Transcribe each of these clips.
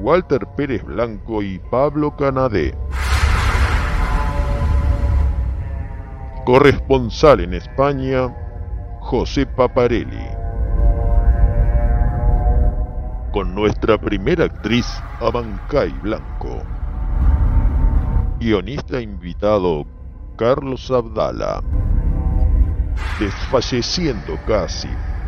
Walter Pérez Blanco y Pablo Canadé. Corresponsal en España, José Paparelli. Con nuestra primera actriz, Abancay Blanco. Guionista invitado, Carlos Abdala. Desfalleciendo casi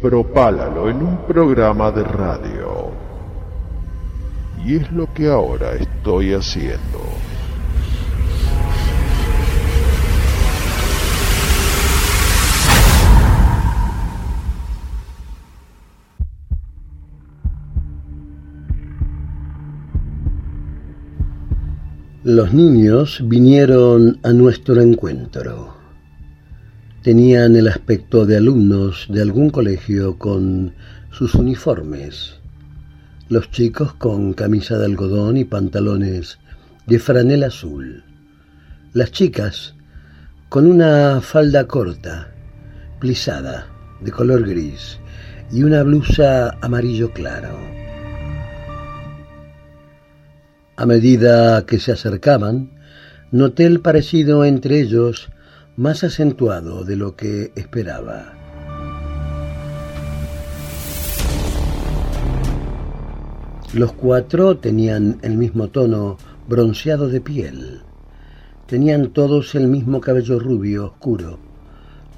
propálalo en un programa de radio. Y es lo que ahora estoy haciendo. Los niños vinieron a nuestro encuentro. Tenían el aspecto de alumnos de algún colegio con sus uniformes. Los chicos con camisa de algodón y pantalones de franela azul. Las chicas con una falda corta, plisada, de color gris y una blusa amarillo claro. A medida que se acercaban, noté el parecido entre ellos más acentuado de lo que esperaba. Los cuatro tenían el mismo tono bronceado de piel. Tenían todos el mismo cabello rubio oscuro,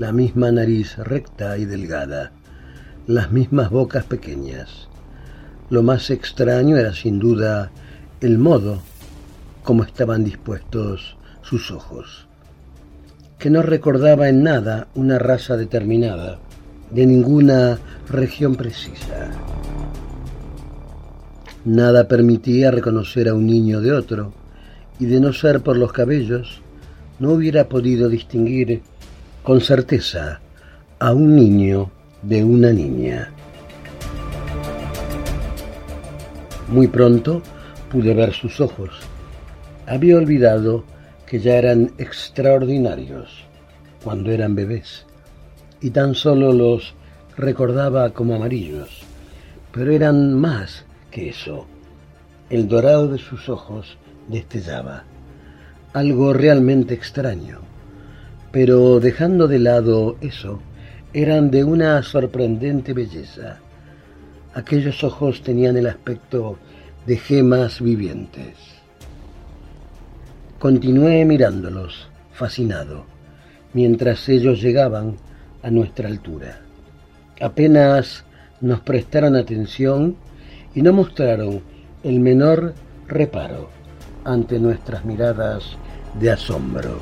la misma nariz recta y delgada, las mismas bocas pequeñas. Lo más extraño era sin duda el modo como estaban dispuestos sus ojos, que no recordaba en nada una raza determinada, de ninguna región precisa. Nada permitía reconocer a un niño de otro, y de no ser por los cabellos, no hubiera podido distinguir con certeza a un niño de una niña. Muy pronto pude ver sus ojos. Había olvidado que ya eran extraordinarios cuando eran bebés, y tan solo los recordaba como amarillos, pero eran más que eso. El dorado de sus ojos destellaba. Algo realmente extraño. Pero dejando de lado eso, eran de una sorprendente belleza. Aquellos ojos tenían el aspecto de gemas vivientes. Continué mirándolos, fascinado, mientras ellos llegaban a nuestra altura. Apenas nos prestaron atención y no mostraron el menor reparo ante nuestras miradas de asombro.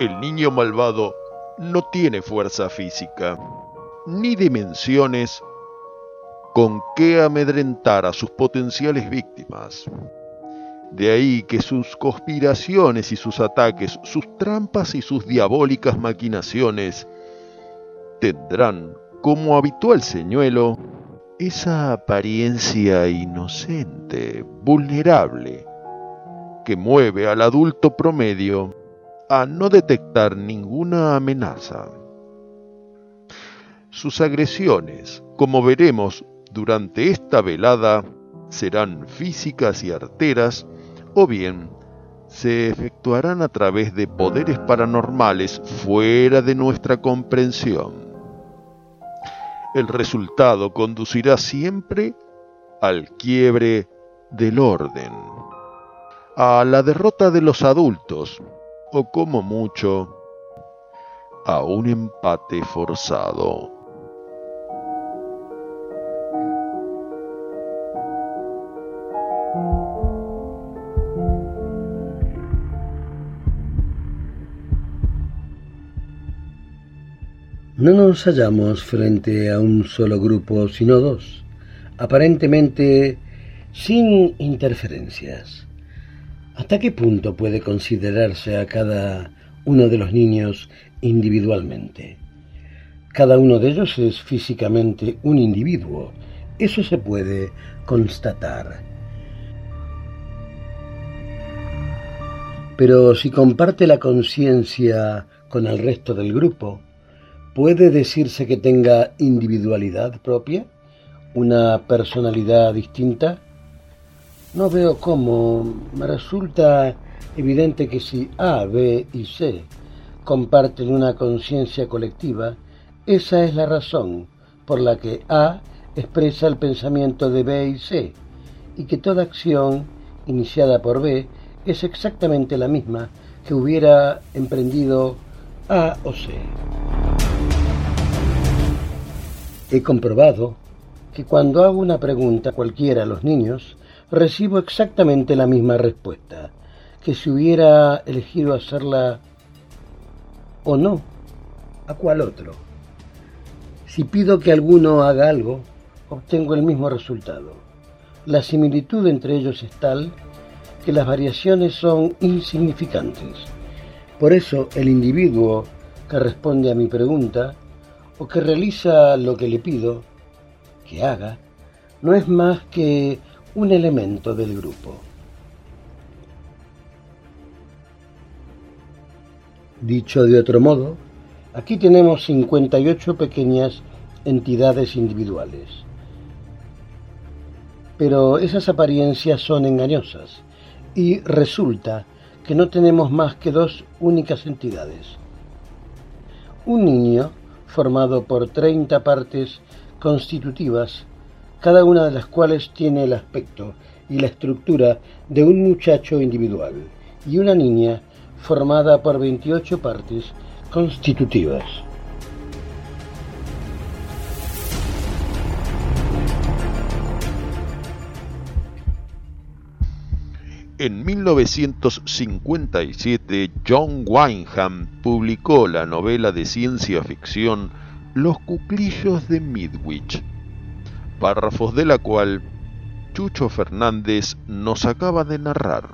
El niño malvado no tiene fuerza física, ni dimensiones con que amedrentar a sus potenciales víctimas. De ahí que sus conspiraciones y sus ataques, sus trampas y sus diabólicas maquinaciones tendrán como habitual señuelo, esa apariencia inocente, vulnerable, que mueve al adulto promedio a no detectar ninguna amenaza. Sus agresiones, como veremos durante esta velada, serán físicas y arteras, o bien se efectuarán a través de poderes paranormales fuera de nuestra comprensión. El resultado conducirá siempre al quiebre del orden, a la derrota de los adultos, o como mucho, a un empate forzado. No nos hallamos frente a un solo grupo, sino dos, aparentemente sin interferencias. ¿Hasta qué punto puede considerarse a cada uno de los niños individualmente? Cada uno de ellos es físicamente un individuo. Eso se puede constatar. Pero si comparte la conciencia con el resto del grupo, ¿Puede decirse que tenga individualidad propia? ¿Una personalidad distinta? No veo cómo. Me resulta evidente que si A, B y C comparten una conciencia colectiva, esa es la razón por la que A expresa el pensamiento de B y C, y que toda acción iniciada por B es exactamente la misma que hubiera emprendido A o C. He comprobado que cuando hago una pregunta cualquiera a los niños, recibo exactamente la misma respuesta, que si hubiera elegido hacerla o no, ¿a cuál otro? Si pido que alguno haga algo, obtengo el mismo resultado. La similitud entre ellos es tal que las variaciones son insignificantes. Por eso el individuo que responde a mi pregunta o que realiza lo que le pido que haga, no es más que un elemento del grupo. Dicho de otro modo, aquí tenemos 58 pequeñas entidades individuales. Pero esas apariencias son engañosas y resulta que no tenemos más que dos únicas entidades. Un niño formado por 30 partes constitutivas, cada una de las cuales tiene el aspecto y la estructura de un muchacho individual, y una niña formada por 28 partes constitutivas. En 1957, John Wyndham publicó la novela de ciencia ficción Los cuclillos de Midwich, párrafos de la cual Chucho Fernández nos acaba de narrar.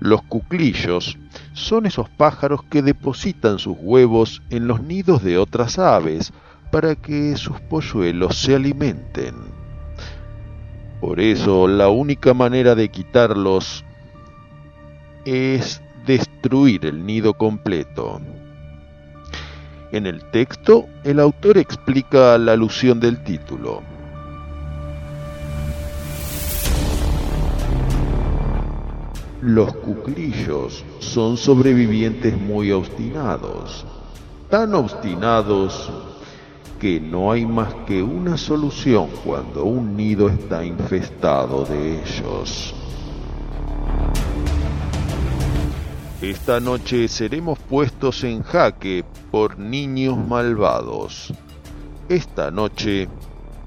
Los cuclillos son esos pájaros que depositan sus huevos en los nidos de otras aves para que sus polluelos se alimenten. Por eso la única manera de quitarlos es destruir el nido completo. En el texto, el autor explica la alusión del título. Los cuclillos son sobrevivientes muy obstinados, tan obstinados que no hay más que una solución cuando un nido está infestado de ellos. Esta noche seremos puestos en jaque por niños malvados. Esta noche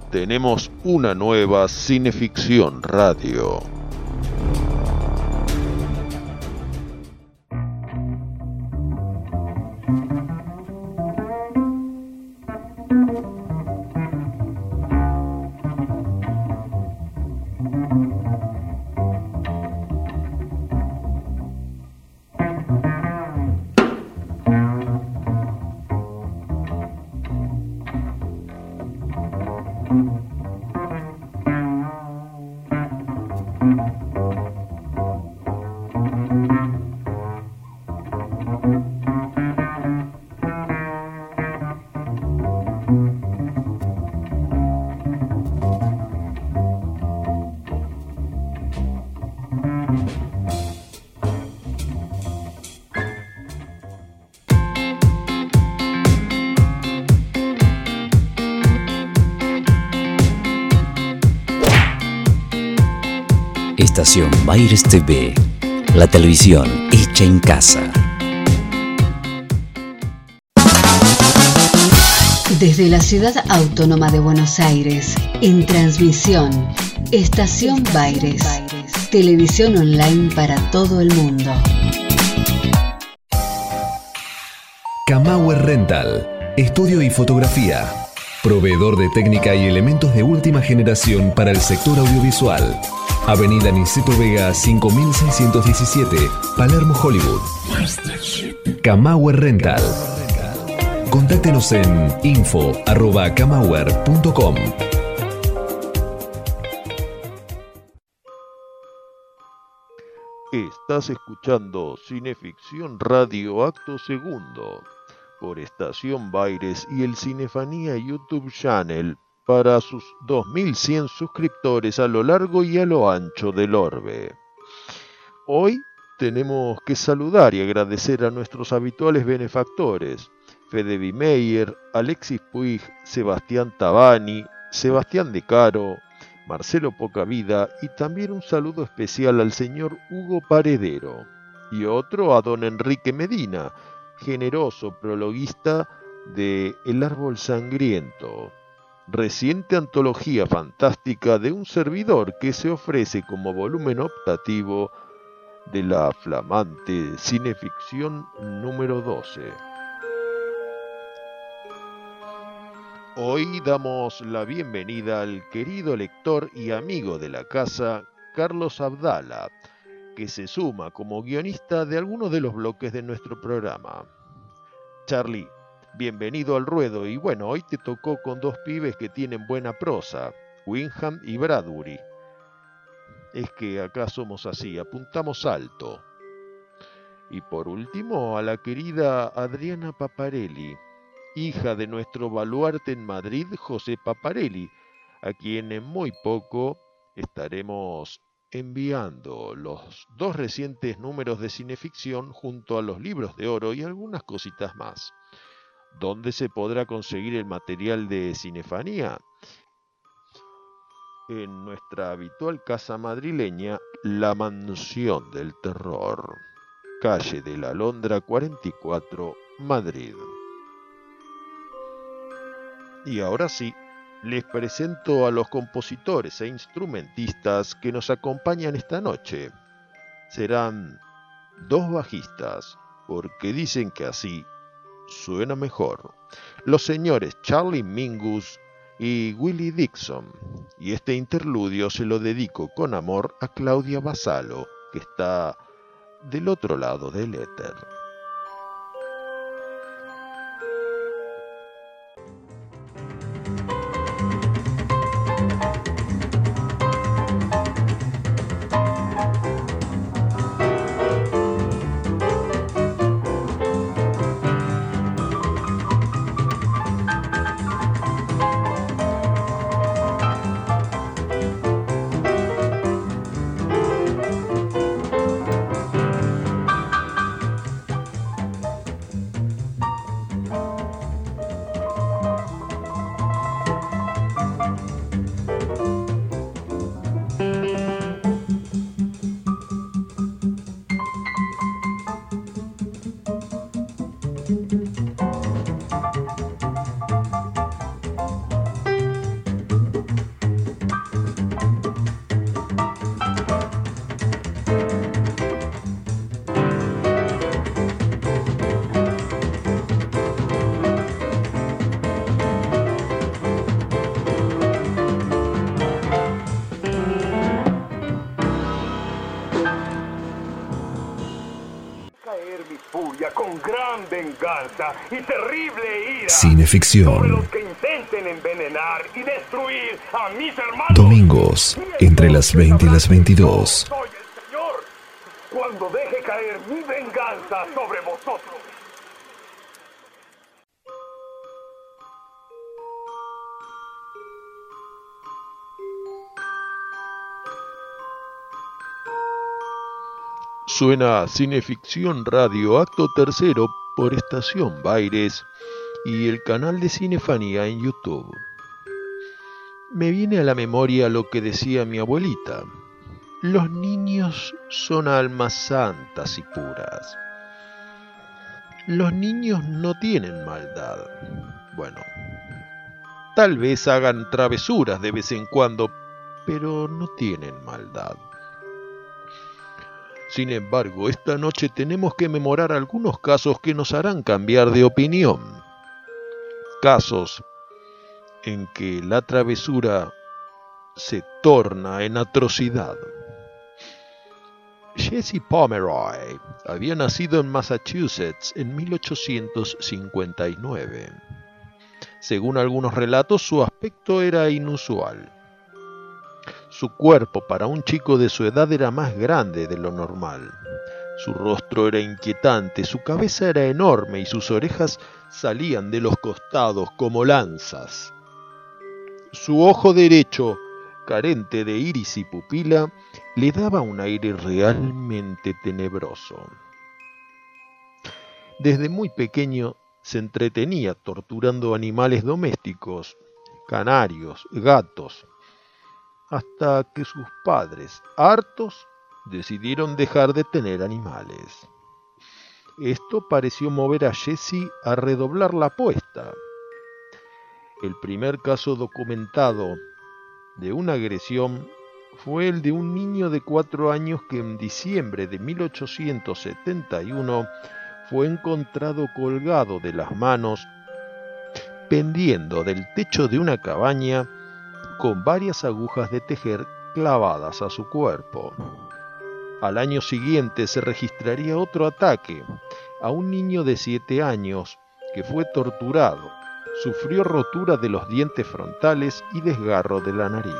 tenemos una nueva cineficción radio. Baires TV, la televisión hecha en casa. Desde la ciudad autónoma de Buenos Aires, en transmisión, Estación Baires, televisión online para todo el mundo. Camauer Rental, estudio y fotografía, proveedor de técnica y elementos de última generación para el sector audiovisual. Avenida Niceto Vega 5617, Palermo, Hollywood. Camauer Rental. Contáctenos en info.camauer.com. Estás escuchando Cineficción Radio Acto Segundo por Estación Baires y el Cinefanía YouTube Channel para sus 2100 suscriptores a lo largo y a lo ancho del orbe. Hoy tenemos que saludar y agradecer a nuestros habituales benefactores, Fede Meyer, Alexis Puig, Sebastián Tabani, Sebastián De Caro, Marcelo Pocavida y también un saludo especial al señor Hugo Paredero y otro a don Enrique Medina, generoso prologuista de El Árbol Sangriento, reciente antología fantástica de un servidor que se ofrece como volumen optativo de la flamante cineficción número 12. Hoy damos la bienvenida al querido lector y amigo de la casa, Carlos Abdala, que se suma como guionista de algunos de los bloques de nuestro programa. Charlie, bienvenido al ruedo y bueno, hoy te tocó con dos pibes que tienen buena prosa, Winham y Bradbury. Es que acá somos así, apuntamos alto. Y por último, a la querida Adriana Paparelli, hija de nuestro baluarte en Madrid, José Paparelli, a quien en muy poco estaremos enviando los dos recientes números de cineficción junto a los libros de oro y algunas cositas más. ¿Dónde se podrá conseguir el material de cinefanía? En nuestra habitual casa madrileña, La Mansión del Terror, calle de la Londra 44, Madrid. Y ahora sí, les presento a los compositores e instrumentistas que nos acompañan esta noche. Serán dos bajistas, porque dicen que así suena mejor. Los señores Charlie Mingus y Willie Dixon. Y este interludio se lo dedico con amor a Claudia Basalo, que está del otro lado del éter. Y terrible ira. Cineficción. los que intenten envenenar y destruir a mis hermanos. Domingos, entre las 20 y las 22. Suena Cineficción Radio Acto Tercero por Estación Baires y el canal de Cinefanía en YouTube. Me viene a la memoria lo que decía mi abuelita. Los niños son almas santas y puras. Los niños no tienen maldad. Bueno, tal vez hagan travesuras de vez en cuando, pero no tienen maldad. Sin embargo, esta noche tenemos que memorar algunos casos que nos harán cambiar de opinión. Casos en que la travesura se torna en atrocidad. Jesse Pomeroy había nacido en Massachusetts en 1859. Según algunos relatos, su aspecto era inusual. Su cuerpo para un chico de su edad era más grande de lo normal. Su rostro era inquietante, su cabeza era enorme y sus orejas salían de los costados como lanzas. Su ojo derecho, carente de iris y pupila, le daba un aire realmente tenebroso. Desde muy pequeño se entretenía torturando animales domésticos, canarios, gatos, hasta que sus padres, hartos, decidieron dejar de tener animales. Esto pareció mover a Jesse a redoblar la apuesta. El primer caso documentado de una agresión fue el de un niño de cuatro años que en diciembre de 1871 fue encontrado colgado de las manos, pendiendo del techo de una cabaña con varias agujas de tejer clavadas a su cuerpo. Al año siguiente se registraría otro ataque a un niño de siete años que fue torturado, sufrió rotura de los dientes frontales y desgarro de la nariz.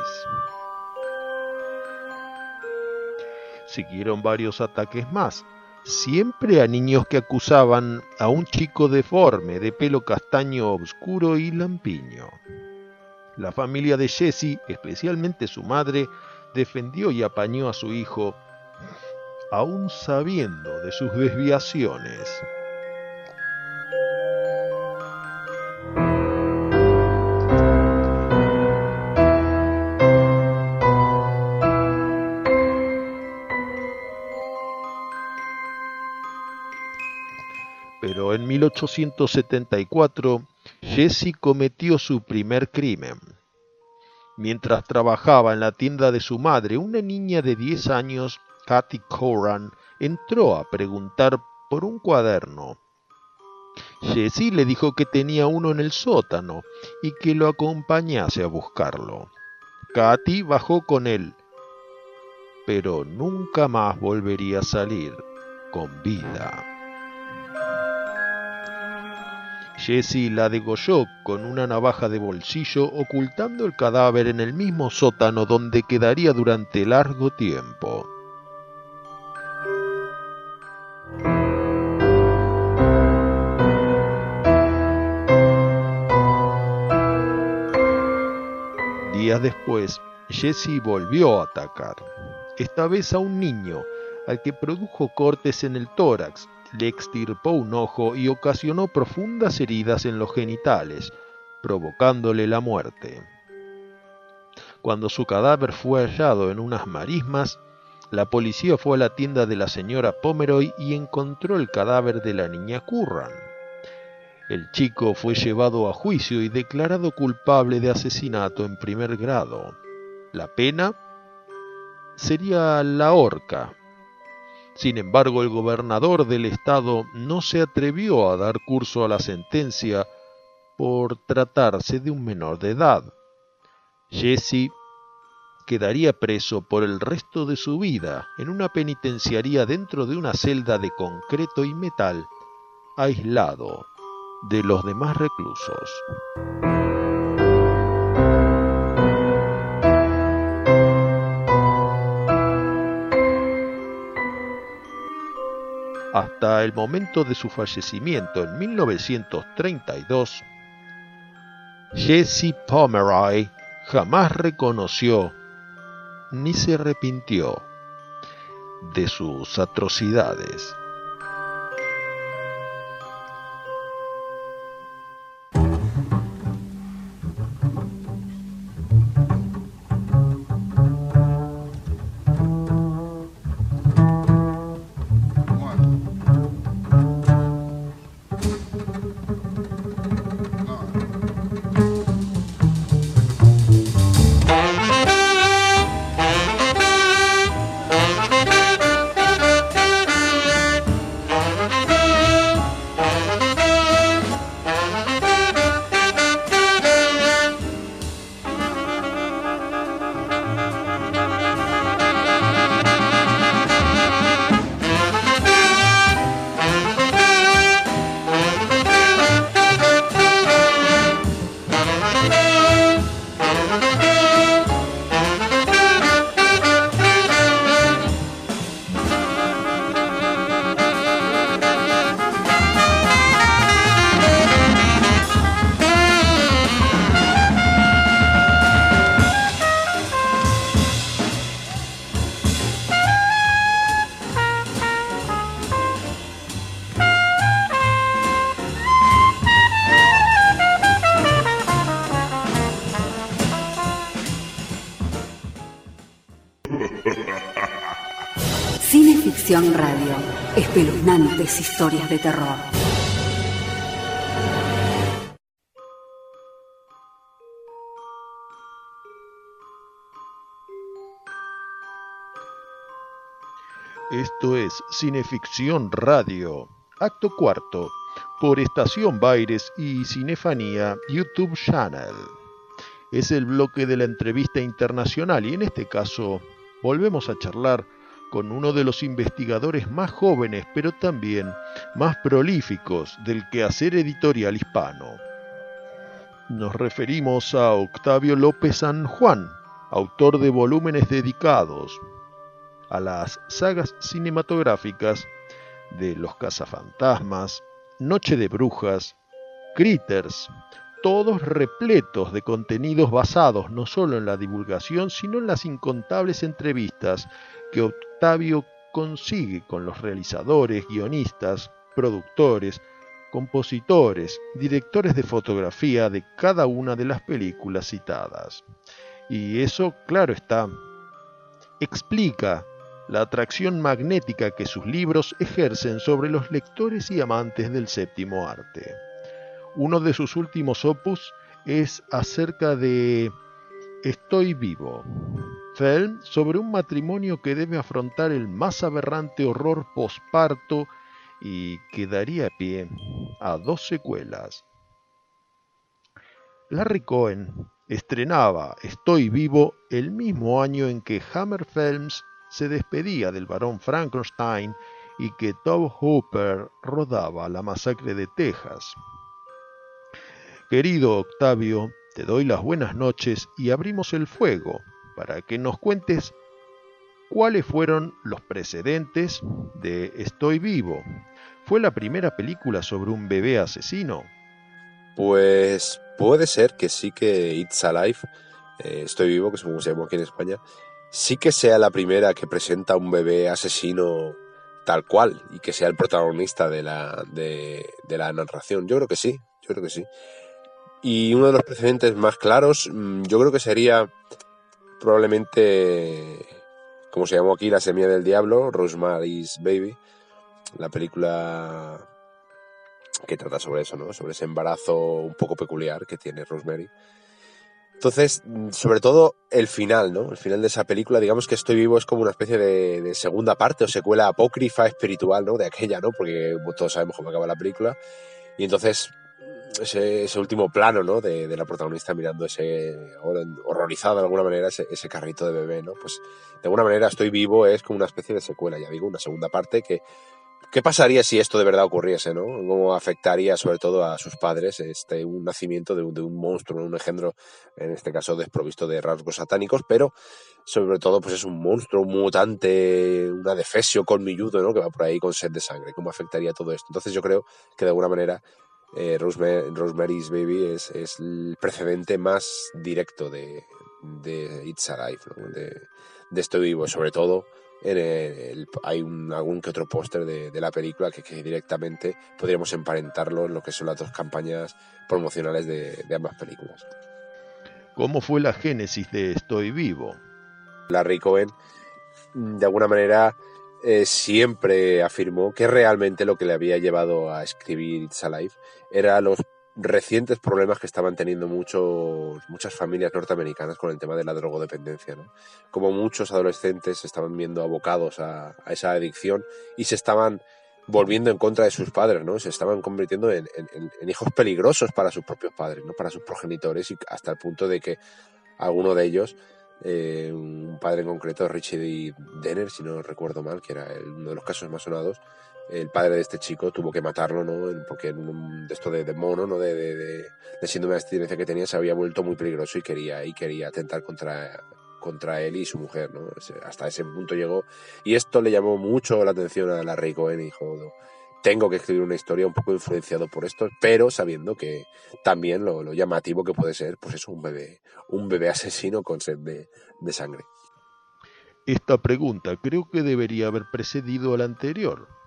Siguieron varios ataques más, siempre a niños que acusaban a un chico deforme de pelo castaño oscuro y lampiño. La familia de Jesse, especialmente su madre, defendió y apañó a su hijo, aún sabiendo de sus desviaciones. Pero en 1874 Jesse cometió su primer crimen. Mientras trabajaba en la tienda de su madre, una niña de 10 años, Kathy Coran, entró a preguntar por un cuaderno. Jesse le dijo que tenía uno en el sótano y que lo acompañase a buscarlo. Katy bajó con él, pero nunca más volvería a salir con vida. Jesse la degolló con una navaja de bolsillo ocultando el cadáver en el mismo sótano donde quedaría durante largo tiempo. Días después, Jesse volvió a atacar, esta vez a un niño, al que produjo cortes en el tórax le extirpó un ojo y ocasionó profundas heridas en los genitales, provocándole la muerte. Cuando su cadáver fue hallado en unas marismas, la policía fue a la tienda de la señora Pomeroy y encontró el cadáver de la niña Curran. El chico fue llevado a juicio y declarado culpable de asesinato en primer grado. La pena sería la horca, sin embargo, el gobernador del estado no se atrevió a dar curso a la sentencia por tratarse de un menor de edad. Jesse quedaría preso por el resto de su vida en una penitenciaría dentro de una celda de concreto y metal, aislado de los demás reclusos. Hasta el momento de su fallecimiento en 1932, Jesse Pomeroy jamás reconoció ni se arrepintió de sus atrocidades. Historias de terror. Esto es Cineficción Radio, acto cuarto, por Estación Baires y Cinefanía YouTube Channel. Es el bloque de la entrevista internacional y en este caso volvemos a charlar con uno de los investigadores más jóvenes, pero también más prolíficos del quehacer editorial hispano. Nos referimos a Octavio López San Juan, autor de volúmenes dedicados a las sagas cinematográficas de Los cazafantasmas, Noche de Brujas, Critters, todos repletos de contenidos basados no solo en la divulgación, sino en las incontables entrevistas que Octavio consigue con los realizadores, guionistas, productores, compositores, directores de fotografía de cada una de las películas citadas. Y eso, claro está, explica la atracción magnética que sus libros ejercen sobre los lectores y amantes del séptimo arte. Uno de sus últimos opus es acerca de Estoy vivo, film sobre un matrimonio que debe afrontar el más aberrante horror posparto y que daría pie a dos secuelas. Larry Cohen estrenaba Estoy vivo el mismo año en que Hammer Films se despedía del barón Frankenstein y que Tob Hooper rodaba La masacre de Texas. Querido Octavio, te doy las buenas noches y abrimos el fuego para que nos cuentes cuáles fueron los precedentes de Estoy vivo. ¿Fue la primera película sobre un bebé asesino? Pues puede ser que sí que It's Alive, eh, Estoy vivo, que es como se llama aquí en España, sí que sea la primera que presenta un bebé asesino tal cual y que sea el protagonista de la, de la narración. Yo creo que sí, yo creo que sí. Y uno de los precedentes más claros, mm, yo creo que sería probablemente, como se llamó aquí, La Semilla del Diablo, Rosemary's Baby, la película que trata sobre eso, ¿no? Sobre ese embarazo un poco peculiar que tiene Rosemary. Entonces, sobre todo el final, ¿no? El final de esa película, digamos que Estoy vivo es como una especie de, de segunda parte o secuela apócrifa espiritual, ¿no? De aquella, ¿no? Porque todos sabemos cómo acaba la película. Y entonces ese, ese, último plano, ¿no? De, la protagonista mirando ese, horrorizada de alguna manera, ese, carrito de bebé, ¿no? Pues de alguna manera Estoy vivo es como una especie de secuela, ya digo, una segunda parte. ¿Qué pasaría si esto de verdad ocurriese, no? ¿Cómo afectaría sobre todo a sus padres este un nacimiento de un, de un monstruo, un engendro, en este caso desprovisto de rasgos satánicos, pero sobre todo pues es un monstruo, un mutante, una defesio colmilludo, ¿no? Que va por ahí con sed de sangre. ¿Cómo afectaría todo esto? Entonces yo creo que de alguna manera eh, Rosemary's Baby es, el precedente más directo de, de It's Alive, de, de Estoy Vivo, sobre todo hay algún que otro póster de, la película que, directamente podríamos emparentarlo en lo que son las dos campañas promocionales de, ambas películas. ¿Cómo fue la génesis de Estoy Vivo? Larry Cohen, de alguna manera, eh, siempre afirmó que realmente lo que le había llevado a escribir It's Alive era los recientes problemas que estaban teniendo muchos, muchas familias norteamericanas con el tema de la drogodependencia. Como muchos adolescentes se estaban viendo abocados a, esa adicción y se estaban volviendo en contra de sus padres, ¿no? Se estaban convirtiendo en, hijos peligrosos para sus propios padres, ¿no? Para sus progenitores y hasta el punto de que alguno de ellos, eh, un padre en concreto, Richie Denner, si no recuerdo mal, que era uno de los casos más sonados, el padre de este chico tuvo que matarlo, ¿no? Porque en de esto de, mono, ¿no? De, de, de, síndrome de abstinencia que tenía se había vuelto muy peligroso y quería, y quería atentar contra, contra él y su mujer, ¿no? Hasta ese punto llegó. Y esto le llamó mucho la atención a la Rey Cohen y dijo, tengo que escribir una historia un poco influenciado por esto, pero sabiendo que también lo, lo llamativo que puede ser, pues eso, un bebé, un bebé asesino con sed de, de sangre. Esta pregunta creo que debería haber precedido a la anterior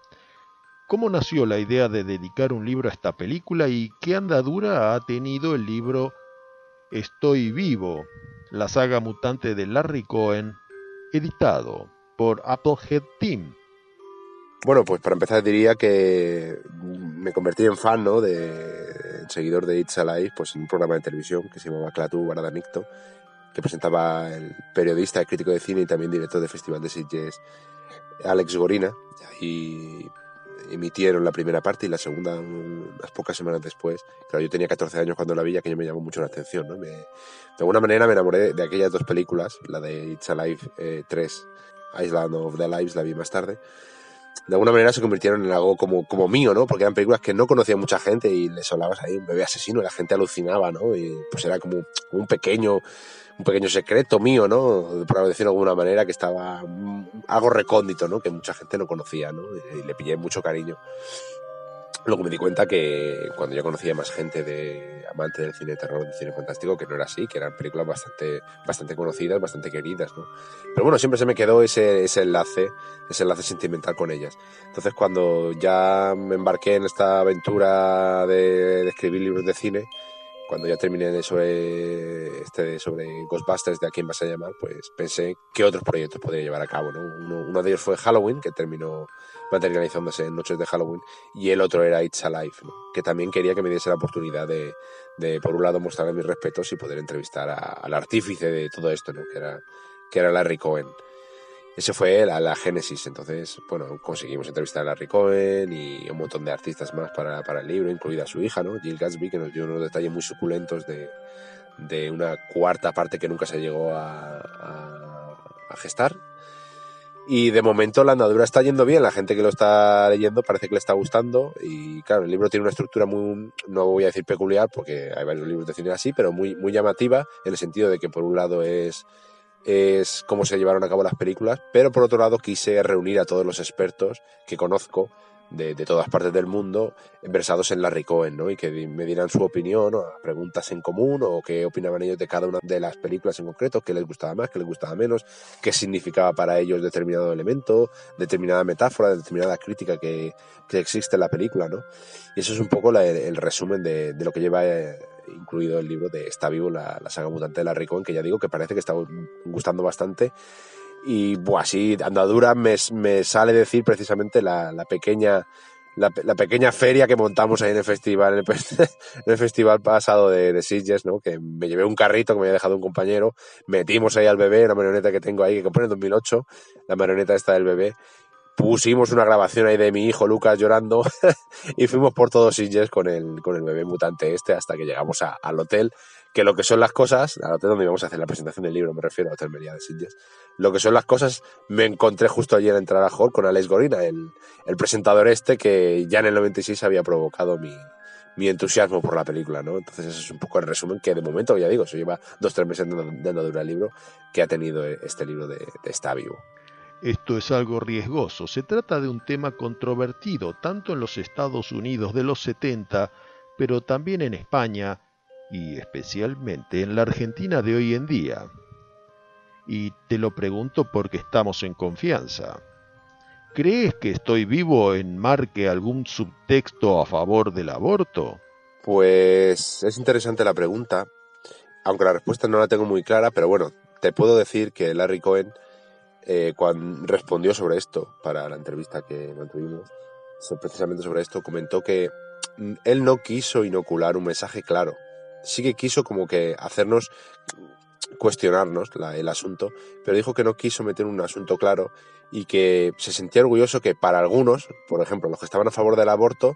¿Cómo nació la idea de dedicar un libro a esta película y qué andadura ha tenido el libro Estoy vivo, la saga mutante de Larry Cohen, editado por Applehead Team? Bueno, pues para empezar diría que me convertí en fan, ¿no? De seguidor de It's Alive, pues en un programa de televisión que se llamaba Clatu Baradanicto, que presentaba el periodista, crítico de cine y también director del Festival de Sitges, Alex Gorina. Y emitieron la primera parte y la segunda unas pocas semanas después. Claro, yo tenía 14 años cuando la vi, que me llamó mucho la atención. ¿no? de alguna manera me enamoré de, aquellas dos películas, la de It's Alive 3, eh, Island of the Lives, la vi más tarde. De alguna manera se convirtieron en algo como, como mío, ¿no? Porque eran películas que no conocía mucha gente y les hablabas ahí un bebé asesino y la gente alucinaba, ¿no? Y pues era como un pequeño un pequeño secreto mío, ¿no? Por decirlo de alguna manera, que estaba mm, algo recóndito, ¿no? Que mucha gente no conocía, ¿no? Y le pillé mucho cariño. Luego me di cuenta que cuando yo conocía más gente de amante del cine de terror, del cine fantástico, que no era así, que eran películas bastante, bastante conocidas, bastante queridas, ¿no? Pero bueno, siempre se me quedó ese, ese enlace, ese enlace sentimental con ellas. Entonces cuando ya me embarqué en esta aventura de, de escribir libros de cine, cuando ya terminé sobre, este, sobre Ghostbusters, de a quién vas a llamar, pues pensé qué otros proyectos podría llevar a cabo. ¿no? Uno, de ellos fue Halloween, que terminó materializándose en Noches de Halloween, y el otro era It's Alive, que también quería que me diese la oportunidad de, de por un lado, mostrar mis respetos y poder entrevistar al artífice de todo esto, ¿no? que, era, que era Larry Cohen. Ese fue la, la, génesis. Entonces, bueno, conseguimos entrevistar a Larry Cohen y un montón de artistas más para, para el libro, incluida su hija, ¿no? Jill Gatsby, que nos dio unos detalles muy suculentos de, de una cuarta parte que nunca se llegó a, a, gestar. Y de momento la andadura está yendo bien, la gente que lo está leyendo parece que le está gustando y claro, el libro tiene una estructura muy, no voy a decir peculiar porque hay varios libros de cine así, pero muy, muy llamativa en el sentido de que por un lado es es cómo se llevaron a cabo las películas, pero por otro lado quise reunir a todos los expertos que conozco de, todas partes del mundo versados en Larry Cohen, ¿no? Y que me dieran su opinión o preguntas en común o qué opinaban ellos de cada una de las películas en concreto, qué les gustaba más, qué les gustaba menos, qué significaba para ellos determinado elemento, determinada metáfora, determinada crítica que, existe en la película, ¿no? Y eso es un poco el, resumen de, lo que lleva eh, incluido el libro de Está vivo, la, saga mutante de Larry Cohen, que ya digo que parece que está gustando bastante. Y buah, así, andadura me, me sale decir precisamente la, la pequeña la, pequeña feria que montamos ahí en el festival, en el, festival pasado de, de Sitges, ¿no? Que me llevé un carrito que me había dejado un compañero, metimos ahí al bebé, una marioneta que tengo ahí, que compré en 2008, la marioneta esta del bebé, pusimos una grabación ahí de mi hijo Lucas llorando y fuimos por todos Sitges con el, con el bebé mutante este hasta que llegamos al hotel, que lo que son las cosas, al hotel donde íbamos a hacer la presentación del libro, me refiero a Hotel de Sitges, lo que son las cosas, me encontré justo ayer en a Hall con Alex Gorina, el, el presentador este que ya en el 96 había provocado mi, mi entusiasmo por la película, ¿no? Entonces ese es un poco el resumen que de momento, ya digo, se lleva dos, tres meses de andadura el libro que ha tenido este libro de Está Vivo. Esto es algo riesgoso. Se trata de un tema controvertido tanto en los Estados Unidos de los 70, pero también en España y especialmente en la Argentina de hoy en día. y te lo pregunto porque estamos en confianza. ¿Crees que estoy vivo en marque algún subtexto a favor del aborto? Pues es interesante la pregunta, aunque la respuesta no la tengo muy clara, pero bueno, te puedo decir que Larry Cohen, eh, cuando respondió sobre esto para la entrevista que mantuvimos, precisamente sobre esto, comentó que mm, él no quiso inocular un mensaje claro. Sí que quiso como que hacernos cuestionarnos el asunto, pero dijo que no quiso meter un asunto claro y que se sentía orgulloso que para algunos, por ejemplo, los que estaban a favor del aborto,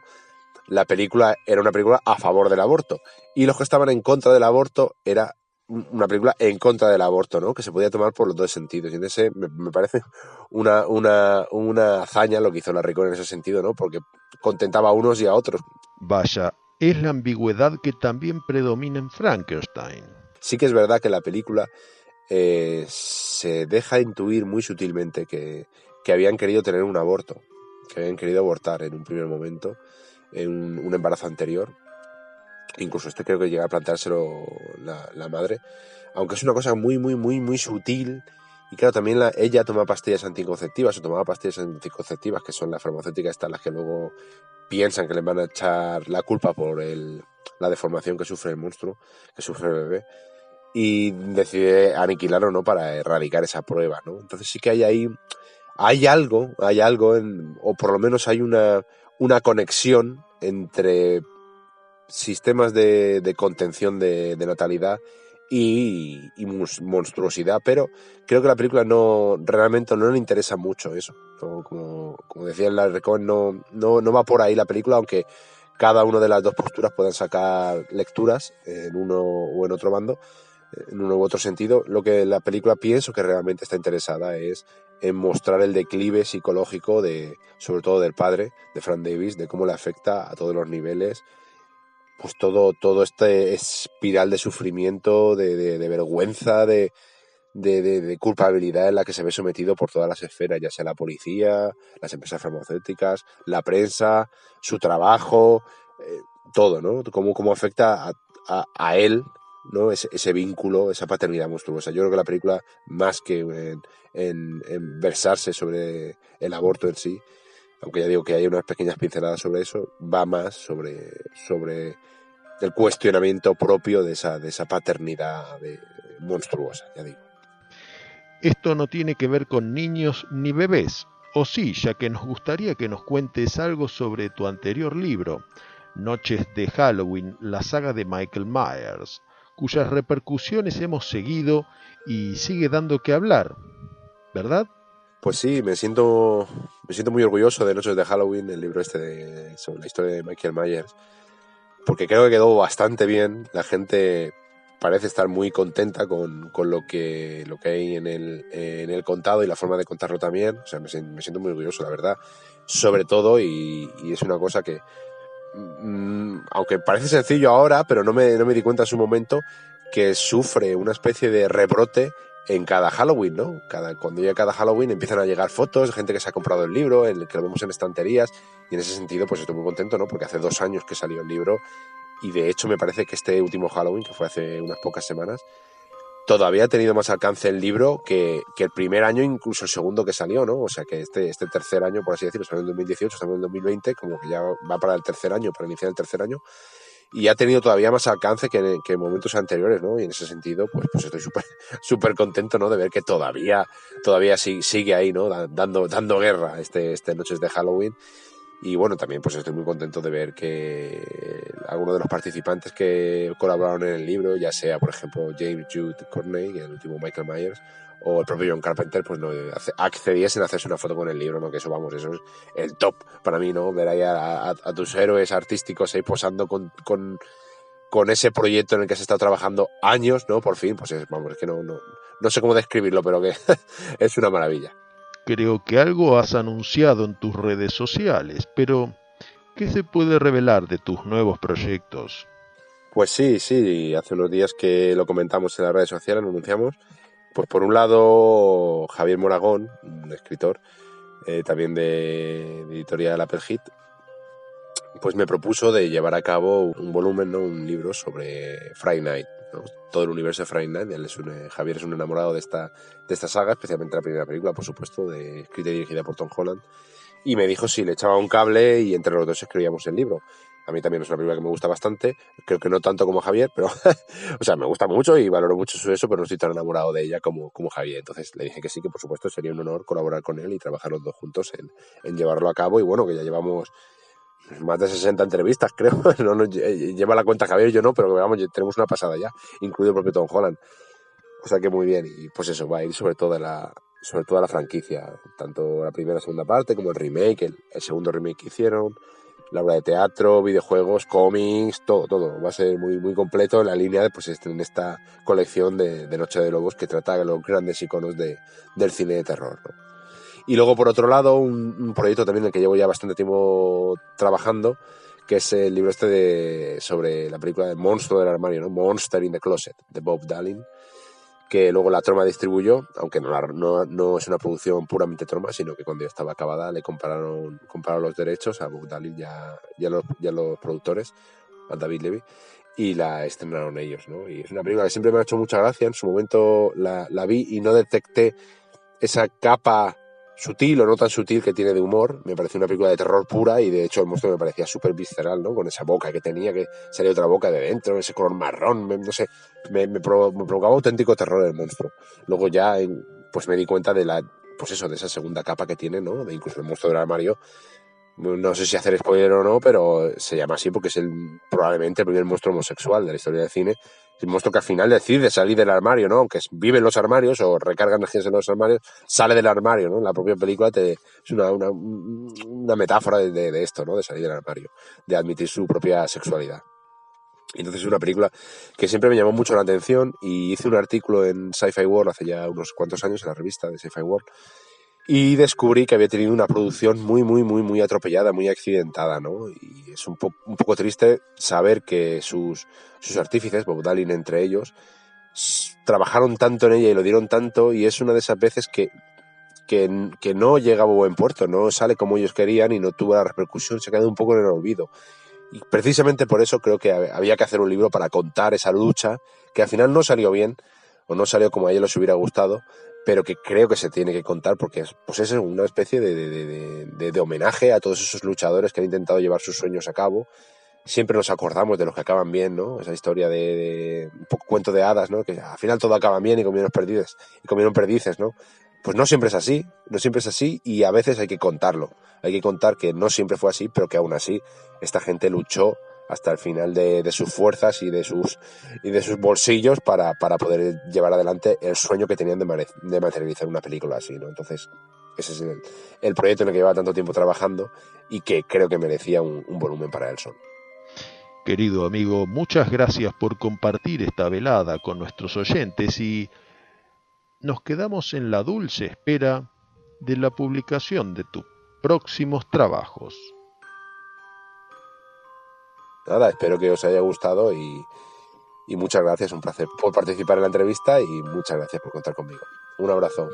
la película era una película a favor del aborto y los que estaban en contra del aborto era una película en contra del aborto, ¿no? Que se podía tomar por los dos sentidos. Y en ese me, parece una, una, una hazaña lo que hizo la Ricón en ese sentido, ¿no? Porque contentaba a unos y a otros. Vaya, es la ambigüedad que también predomina en Frankenstein. Sí que es verdad que la película eh, se deja intuir muy sutilmente que, que, habían querido tener un aborto, que habían querido abortar en un primer momento, en un, embarazo anterior. Incluso esto creo que llega a planteárselo la, la, madre, aunque es una cosa muy, muy, muy, muy sutil. Y claro, también la, ella toma pastillas anticonceptivas o tomaba pastillas anticonceptivas, que son las farmacéuticas estas las que luego piensan que le van a echar la culpa por el, la deformación que sufre el monstruo, que sufre el bebé y decide aniquilarlo no para erradicar esa prueba, ¿no? Entonces sí que hay ahí hay algo, hay algo en, o por lo menos hay una, una conexión entre sistemas de, de contención de, de, natalidad y, y, monstruosidad, pero creo que la película no realmente no le interesa mucho eso. Como, como decía en la Recon, no, no, no va por ahí la película, aunque cada una de las dos posturas puedan sacar lecturas en uno o en otro bando en uno u otro sentido, lo que la película pienso que realmente está interesada es en mostrar el declive psicológico de, sobre todo del padre, de Frank Davis, de cómo le afecta a todos los niveles, pues todo, todo este espiral de sufrimiento, de, de, vergüenza, de, de, culpabilidad en la que se ve sometido por todas las esferas, ya sea la policía, las empresas farmacéuticas, la prensa, su trabajo, eh, todo, ¿no? Cómo, cómo afecta a, a, a él ¿no? Ese, ese, vínculo, esa paternidad monstruosa. Yo creo que la película, más que en, en, versarse sobre el aborto en sí, aunque ya digo que hay unas pequeñas pinceladas sobre eso, va más sobre, sobre el cuestionamiento propio de esa, de esa paternidad de, monstruosa, ya digo. Esto no tiene que ver con niños ni bebés, o sí, ya que nos gustaría que nos cuentes algo sobre tu anterior libro, Noches de Halloween, la saga de Michael Myers cuyas repercusiones hemos seguido y sigue dando que hablar, ¿verdad? Pues sí, me siento, me siento muy orgulloso de Noches de Halloween, el libro este de, sobre la historia de Michael Myers, porque creo que quedó bastante bien. La gente parece estar muy contenta con, con lo, que, lo que hay en el, en el contado y la forma de contarlo también. O sea, me, me siento muy orgulloso, la verdad. Sobre todo, y, y es una cosa que, Mm, aunque parece sencillo ahora, pero no me, no me di cuenta en su momento, que sufre una especie de rebrote en cada Halloween, ¿no? Cada, cuando llega cada Halloween empiezan a llegar fotos de gente que se ha comprado el libro, el que lo vemos en estanterías, y en ese sentido pues estoy muy contento, ¿no? Porque hace dos años que salió el libro, y de hecho me parece que este último Halloween, que fue hace unas pocas semanas, todavía ha tenido más alcance el libro que, que, el primer año, incluso el segundo que salió, ¿no? O sea que este, este tercer año, por así decirlo, salió en 2018, estamos en 2020, como que ya va para el tercer año, para iniciar el tercer año, y ha tenido todavía más alcance que, en momentos anteriores, ¿no? Y en ese sentido, pues, pues estoy súper contento, ¿no? De ver que todavía, todavía sigue ahí, ¿no? Dando, dando guerra este, este Noches de Halloween. Y bueno, también pues estoy muy contento de ver que algunos de los participantes que colaboraron en el libro, ya sea por ejemplo James Jude Corney, el último Michael Myers, o el propio John Carpenter, pues no accediesen a hacerse una foto con el libro, ¿no? Que eso, vamos, eso es el top para mí, ¿no? Ver ahí a, a, tus héroes artísticos ahí posando con, con, con, ese proyecto en el que se está trabajando años, ¿no? Por fin, pues es, vamos, es que no, no, no sé cómo describirlo, pero que es una maravilla. Creo que algo has anunciado en tus redes sociales, pero ¿qué se puede revelar de tus nuevos proyectos? Pues sí, sí, hace unos días que lo comentamos en las redes sociales, lo anunciamos. Pues por un lado, Javier Moragón, un escritor, eh, también de, de editorial Apple Hit, pues me propuso de llevar a cabo un volumen, ¿no? un libro sobre Friday Night. todo el universo de Friday Night. Él es un, eh, Javier es un enamorado de esta, de esta saga, especialmente la primera película, por supuesto, de, escrita y dirigida por Tom Holland. Y me dijo si le echaba un cable y entre los dos escribíamos el libro. A mí también es una película que me gusta bastante, creo que no tanto como Javier, pero, o sea, me gusta mucho y valoro mucho su eso, pero no estoy tan enamorado de ella como, como Javier. Entonces le dije que sí, que por supuesto sería un honor colaborar con él y trabajar los dos juntos en, en llevarlo a cabo. Y bueno, que ya llevamos más de 60 entrevistas, creo. No nos lleva la cuenta Javier, yo no, pero vamos, tenemos una pasada ya, incluido el propio Tom Holland. O sea que muy bien, y pues eso, va a ir sobre todo la, sobre toda la franquicia, tanto la primera y segunda parte como el remake, el, el segundo remake que hicieron, la obra de teatro, videojuegos, cómics, todo, todo. Va a ser muy, muy completo en la línea de, pues, en esta colección de, Noche de Lobos que trata de los grandes iconos de, del cine de terror. Y luego, por otro lado, un, proyecto también en el que llevo ya bastante tiempo trabajando, que es el libro este de, sobre la película de Monstruo del Armario, ¿no? Monster in the Closet, de Bob Dallin que luego la Troma distribuyó, aunque no, no, es una producción puramente Troma, sino que cuando ya estaba acabada le compraron, compraron los derechos a Bob Dalin y a, los, los, productores, a David Levy, y la estrenaron ellos. ¿no? Y es una película que siempre me ha hecho mucha gracia, en su momento la, la vi y no detecté esa capa sutil o no tan sutil que tiene de humor. Me pareció una película de terror pura y de hecho el monstruo me parecía súper visceral, ¿no? Con esa boca que tenía, que salía otra boca de dentro, ese color marrón, no sé, me, me, provocaba auténtico terror el monstruo. Luego ya pues me di cuenta de la, pues eso, de esa segunda capa que tiene, ¿no? De incluso el monstruo del armario. No sé si hacer spoiler o no, pero se llama así porque es el, probablemente el primer monstruo homosexual de la historia del cine el monstruo que al final decide salir del armario, ¿no? Aunque vive en los armarios o recarga energías en los armarios, sale del armario, ¿no? La propia película te, es una, una, una metáfora de, de, esto, ¿no? De salir del armario, de admitir su propia sexualidad. Entonces es una película que siempre me llamó mucho la atención y hice un artículo en Sci-Fi World hace ya unos cuantos años en la revista de Sci-Fi World y descubrí que había tenido una producción muy, muy, muy, muy atropellada, muy accidentada, ¿no? Y es un, un poco triste saber que sus, sus artífices, Bob Dylan entre ellos, trabajaron tanto en ella y lo dieron tanto y es una de esas veces que, que, que no llega a buen puerto, no sale como ellos querían y no tuvo la repercusión, se quedó un poco en el olvido. Y precisamente por eso creo que había que hacer un libro para contar esa lucha, que al final no salió bien, o no salió como a ellos les hubiera gustado, pero que creo que se tiene que contar porque es, pues es una especie de, homenaje a todos esos luchadores que han intentado llevar sus sueños a cabo. Siempre nos acordamos de los que acaban bien, ¿no? Esa historia de, un cuento de hadas, ¿no? Que al final todo acaba bien y comieron perdices, y comieron perdices, ¿no? Pues no siempre es así, no siempre es así y a veces hay que contarlo. Hay que contar que no siempre fue así, pero que aún así esta gente luchó hasta el final de, sus fuerzas y de sus, y de sus bolsillos para, poder llevar adelante el sueño que tenían de, de materializar una película así, ¿no? Entonces, ese es el, proyecto en el que lleva tanto tiempo trabajando y que creo que merecía un, volumen para él solo. Querido amigo, muchas gracias por compartir esta velada con nuestros oyentes y nos quedamos en la dulce espera de la publicación de tus próximos trabajos nada, espero que os haya gustado y, muchas gracias, un placer por participar en la entrevista y muchas gracias por contar conmigo. Un abrazo.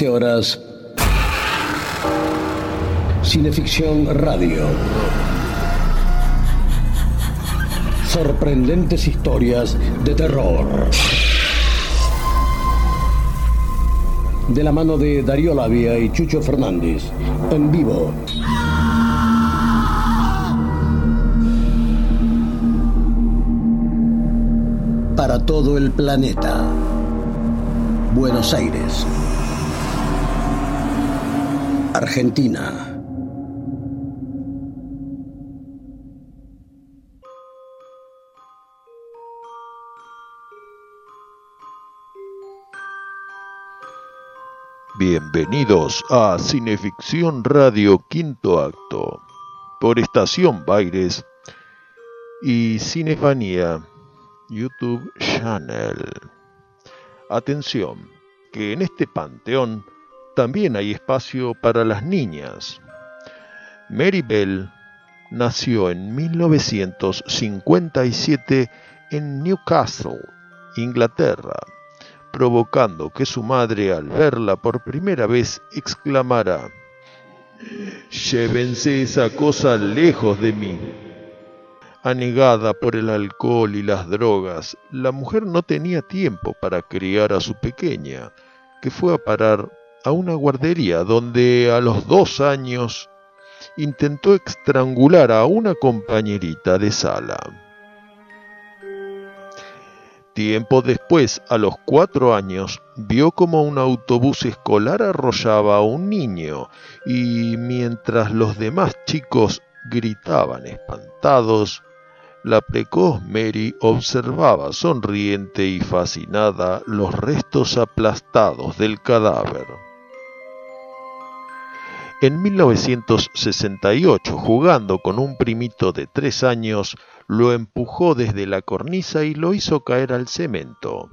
20 horas. Cineficción Radio. Sorprendentes historias de terror. De la mano de Darío Labia y Chucho Fernández. En vivo. Para todo el planeta. Buenos Aires. Argentina. Bienvenidos a Cineficción Radio Quinto Acto por Estación Baires y Cinefanía YouTube Channel. Atención, que en este panteón también hay espacio para las niñas. Mary Bell nació en 1957 en Newcastle, Inglaterra provocando que su madre al verla por primera vez exclamara, Llévense esa cosa lejos de mí. Anegada por el alcohol y las drogas, la mujer no tenía tiempo para criar a su pequeña, que fue a parar a una guardería donde a los dos años intentó estrangular a una compañerita de sala. Tiempo después, a los cuatro años, vio como un autobús escolar arrollaba a un niño y mientras los demás chicos gritaban espantados, la precoz Mary observaba sonriente y fascinada los restos aplastados del cadáver. En 1968, jugando con un primito de tres años, lo empujó desde la cornisa y lo hizo caer al cemento,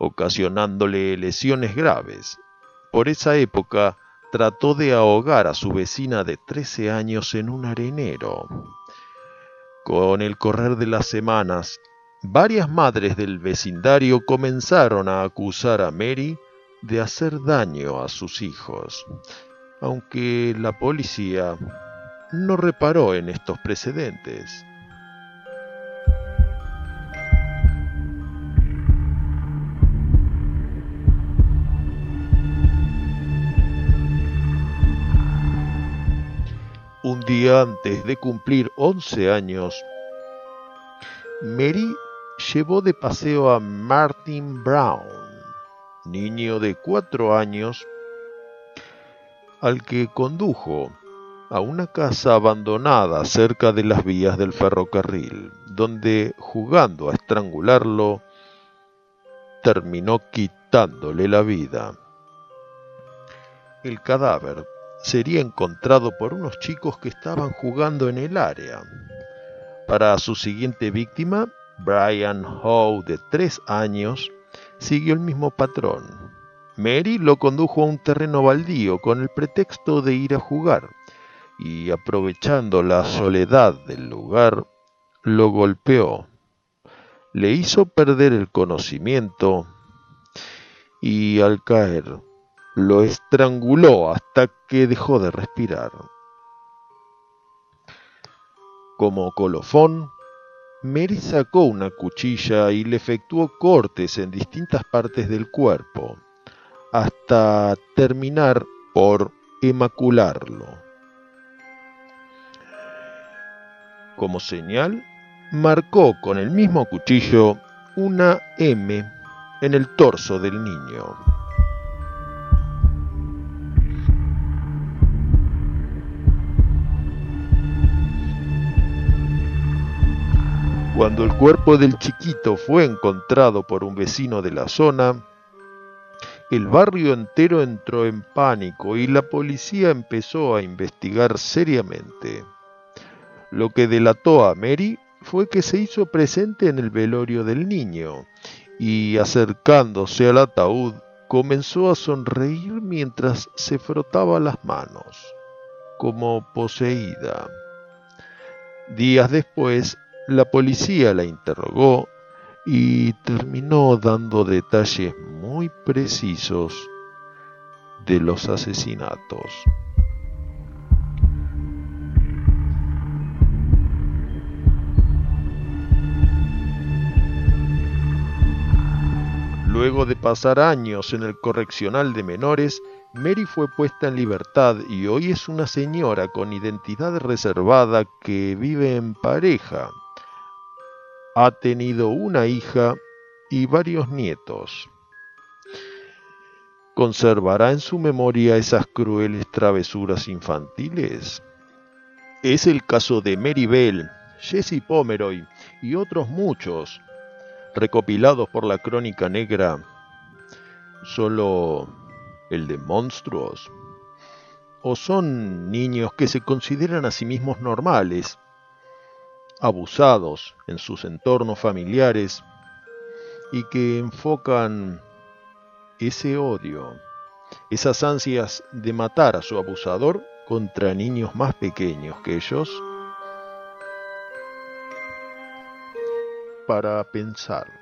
ocasionándole lesiones graves. Por esa época trató de ahogar a su vecina de 13 años en un arenero. Con el correr de las semanas, varias madres del vecindario comenzaron a acusar a Mary de hacer daño a sus hijos, aunque la policía no reparó en estos precedentes. Un día antes de cumplir 11 años, Mary llevó de paseo a Martin Brown, niño de 4 años, al que condujo a una casa abandonada cerca de las vías del ferrocarril, donde, jugando a estrangularlo, terminó quitándole la vida. El cadáver sería encontrado por unos chicos que estaban jugando en el área. Para su siguiente víctima, Brian Howe, de tres años, siguió el mismo patrón. Mary lo condujo a un terreno baldío con el pretexto de ir a jugar y aprovechando la soledad del lugar, lo golpeó. Le hizo perder el conocimiento y al caer lo estranguló hasta que dejó de respirar. Como colofón, Mary sacó una cuchilla y le efectuó cortes en distintas partes del cuerpo, hasta terminar por emacularlo. Como señal, marcó con el mismo cuchillo una M en el torso del niño. Cuando el cuerpo del chiquito fue encontrado por un vecino de la zona, el barrio entero entró en pánico y la policía empezó a investigar seriamente. Lo que delató a Mary fue que se hizo presente en el velorio del niño y acercándose al ataúd comenzó a sonreír mientras se frotaba las manos, como poseída. Días después la policía la interrogó y terminó dando detalles muy precisos de los asesinatos. Luego de pasar años en el correccional de menores, Mary fue puesta en libertad y hoy es una señora con identidad reservada que vive en pareja. Ha tenido una hija y varios nietos. ¿Conservará en su memoria esas crueles travesuras infantiles? Es el caso de Mary Bell, Jesse Pomeroy y otros muchos recopilados por la crónica negra, solo el de monstruos? ¿O son niños que se consideran a sí mismos normales, abusados en sus entornos familiares y que enfocan ese odio, esas ansias de matar a su abusador contra niños más pequeños que ellos? para pensar.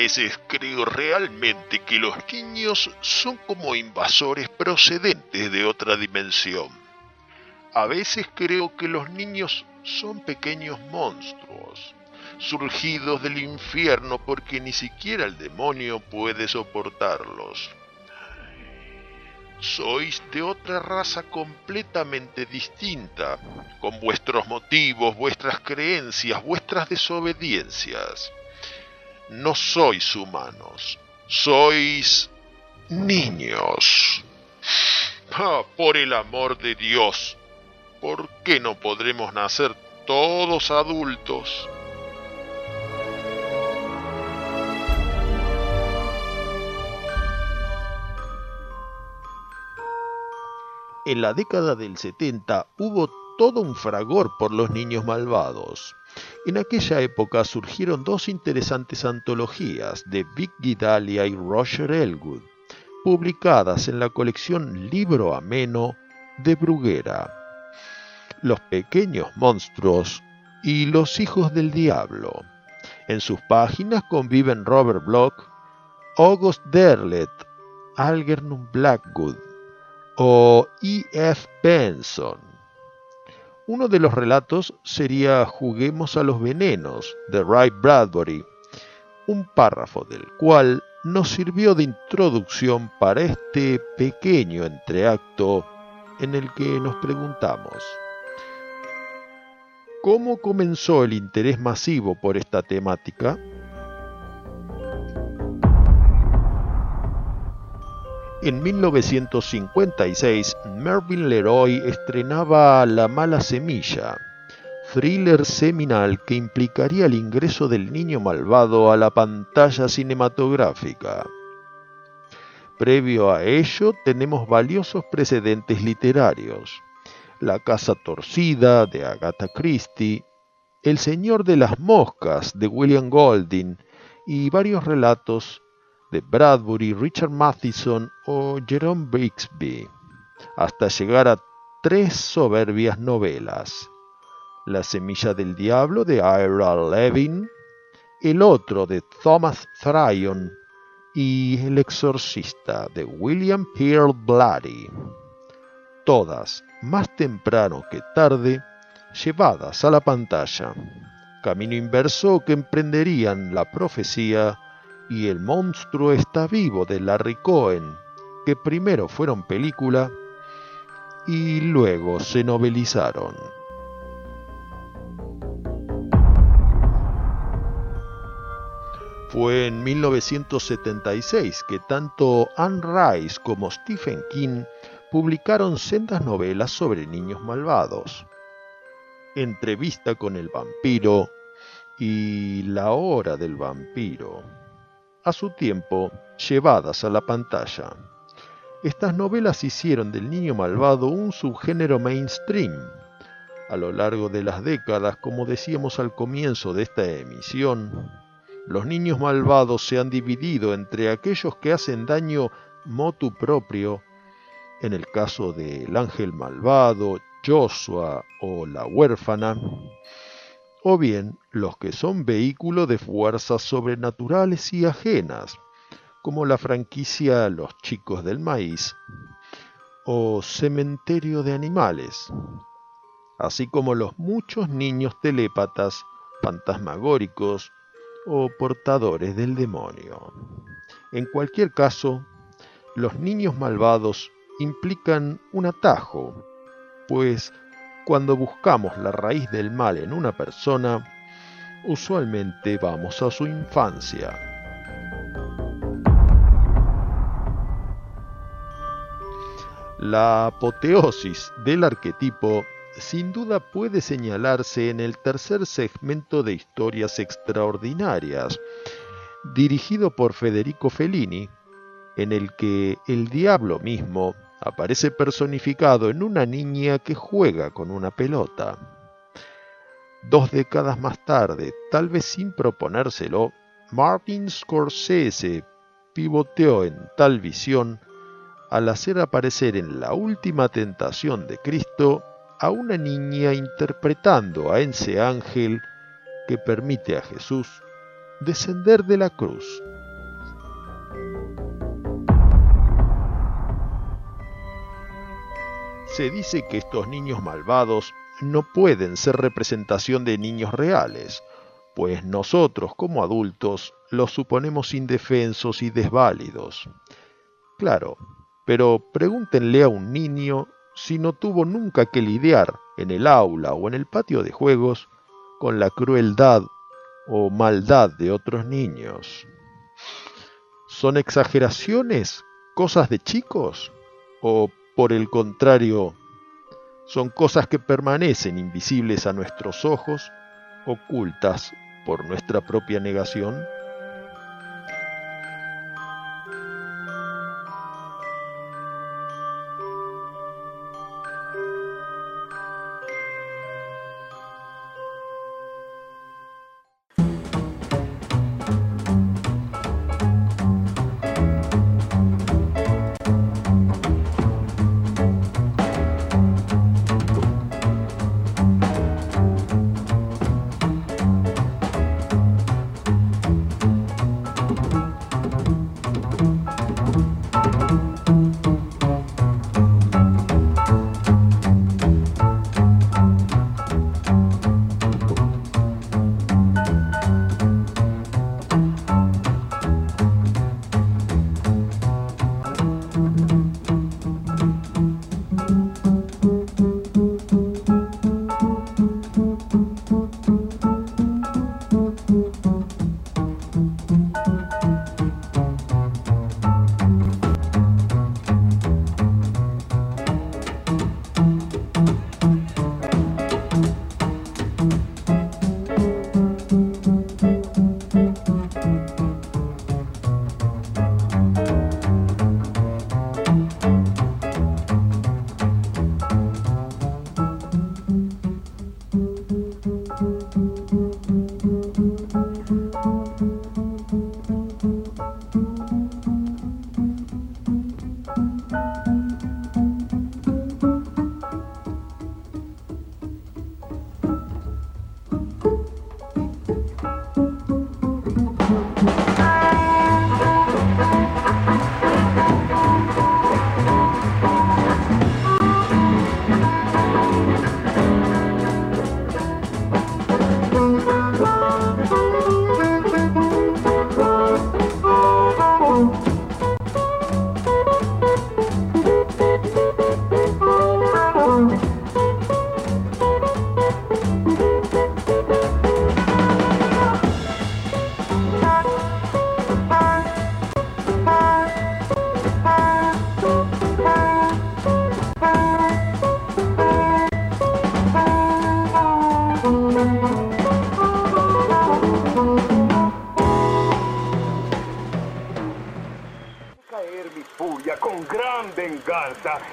veces creo realmente que los niños son como invasores procedentes de otra dimensión. A veces creo que los niños son pequeños monstruos, surgidos del infierno porque ni siquiera el demonio puede soportarlos. Sois de otra raza completamente distinta, con vuestros motivos, vuestras creencias, vuestras desobediencias no sois humanos, sois niños. Ah, por el amor de Dios, ¿por qué no podremos nacer todos adultos? En la década del 70 hubo todo un fragor por los niños malvados. En aquella época surgieron dos interesantes antologías de Vic Guidalia y Roger Elwood, publicadas en la colección Libro Ameno de Bruguera. Los pequeños monstruos y los hijos del diablo. En sus páginas conviven Robert Bloch, August Derlet, Algernon Blackwood o E. F. Benson uno de los relatos sería Juguemos a los venenos de Ray Bradbury, un párrafo del cual nos sirvió de introducción para este pequeño entreacto en el que nos preguntamos, ¿cómo comenzó el interés masivo por esta temática? En 1956, Mervyn Leroy estrenaba La mala semilla. thriller seminal que implicaría el ingreso del niño malvado a la pantalla cinematográfica. Previo a ello tenemos valiosos precedentes literarios. La Casa Torcida de Agatha Christie, El Señor de las Moscas de William Golding y varios relatos de Bradbury, Richard Matheson o Jerome Bixby, hasta llegar a tres soberbias novelas. La semilla del diablo de Ira Levin, el otro de Thomas Tryon y El exorcista de William Pearl Blatty. Todas, más temprano que tarde, llevadas a la pantalla, camino inverso que emprenderían la profecía y el monstruo está vivo de Larry Cohen, que primero fueron película y luego se novelizaron. Fue en 1976 que tanto Anne Rice como Stephen King publicaron sendas novelas sobre niños malvados. Entrevista con el vampiro y La hora del vampiro. A su tiempo, llevadas a la pantalla. Estas novelas hicieron del niño malvado un subgénero mainstream. A lo largo de las décadas, como decíamos al comienzo de esta emisión, los niños malvados se han dividido entre aquellos que hacen daño motu propio, en el caso del ángel malvado, Joshua o la huérfana, o bien los que son vehículo de fuerzas sobrenaturales y ajenas, como la franquicia Los Chicos del Maíz o Cementerio de Animales, así como los muchos niños telépatas, fantasmagóricos, o portadores del demonio. En cualquier caso, los niños malvados implican un atajo, pues cuando buscamos la raíz del mal en una persona, usualmente vamos a su infancia. La apoteosis del arquetipo sin duda puede señalarse en el tercer segmento de Historias Extraordinarias, dirigido por Federico Fellini, en el que el diablo mismo aparece personificado en una niña que juega con una pelota. Dos décadas más tarde, tal vez sin proponérselo, Martin Scorsese pivoteó en tal visión al hacer aparecer en la última tentación de Cristo a una niña interpretando a ese ángel que permite a Jesús descender de la cruz. Se dice que estos niños malvados no pueden ser representación de niños reales, pues nosotros como adultos los suponemos indefensos y desválidos. Claro, pero pregúntenle a un niño si no tuvo nunca que lidiar en el aula o en el patio de juegos con la crueldad o maldad de otros niños. ¿Son exageraciones, cosas de chicos? ¿O por el contrario, son cosas que permanecen invisibles a nuestros ojos, ocultas por nuestra propia negación?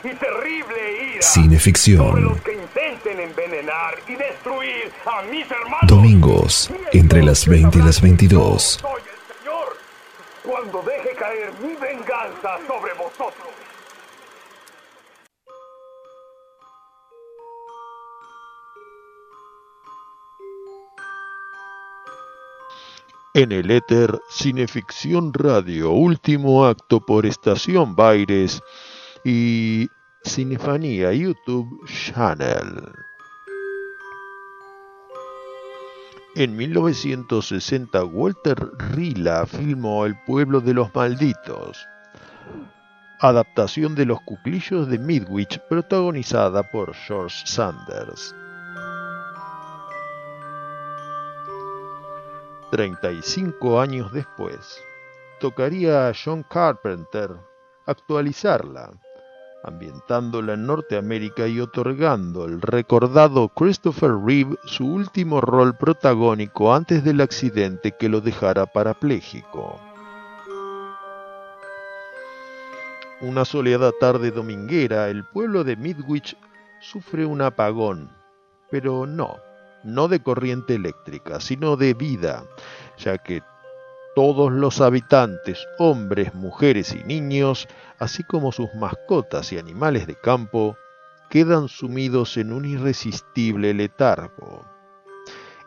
Y terrible ira Cineficción. los que intenten envenenar y destruir a mis hermanos. Domingos, entre las 20 y las 22. Soy el Señor cuando deje caer mi venganza sobre vosotros. En el éter Cineficción Radio, último acto por Estación Baires y Cinefanía YouTube Channel. En 1960 Walter Rila filmó El pueblo de los malditos, adaptación de Los cuclillos de Midwich protagonizada por George Sanders. 35 años después, tocaría a John Carpenter actualizarla, ambientándola en Norteamérica y otorgando al recordado Christopher Reeve su último rol protagónico antes del accidente que lo dejara parapléjico. Una soleada tarde dominguera, el pueblo de Midwich sufre un apagón, pero no, no de corriente eléctrica, sino de vida, ya que todos los habitantes, hombres, mujeres y niños, así como sus mascotas y animales de campo, quedan sumidos en un irresistible letargo.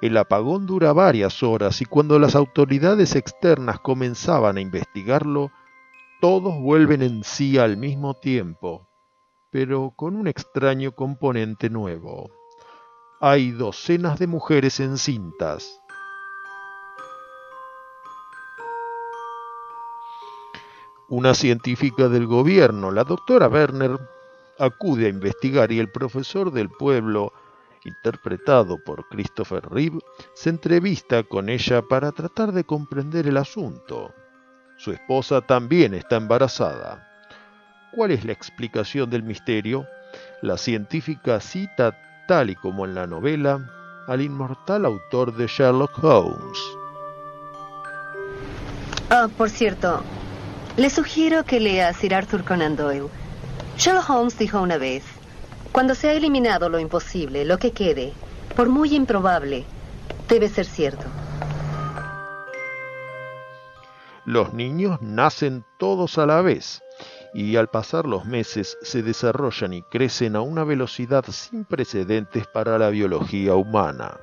El apagón dura varias horas y cuando las autoridades externas comenzaban a investigarlo, todos vuelven en sí al mismo tiempo, pero con un extraño componente nuevo hay docenas de mujeres encintas. Una científica del gobierno, la doctora Werner, acude a investigar y el profesor del pueblo, interpretado por Christopher Reeve, se entrevista con ella para tratar de comprender el asunto. Su esposa también está embarazada. ¿Cuál es la explicación del misterio? La científica cita tal y como en la novela, al inmortal autor de Sherlock Holmes. Ah, por cierto, le sugiero que lea Sir Arthur Conan Doyle. Sherlock Holmes dijo una vez, cuando se ha eliminado lo imposible, lo que quede, por muy improbable, debe ser cierto. Los niños nacen todos a la vez y al pasar los meses se desarrollan y crecen a una velocidad sin precedentes para la biología humana.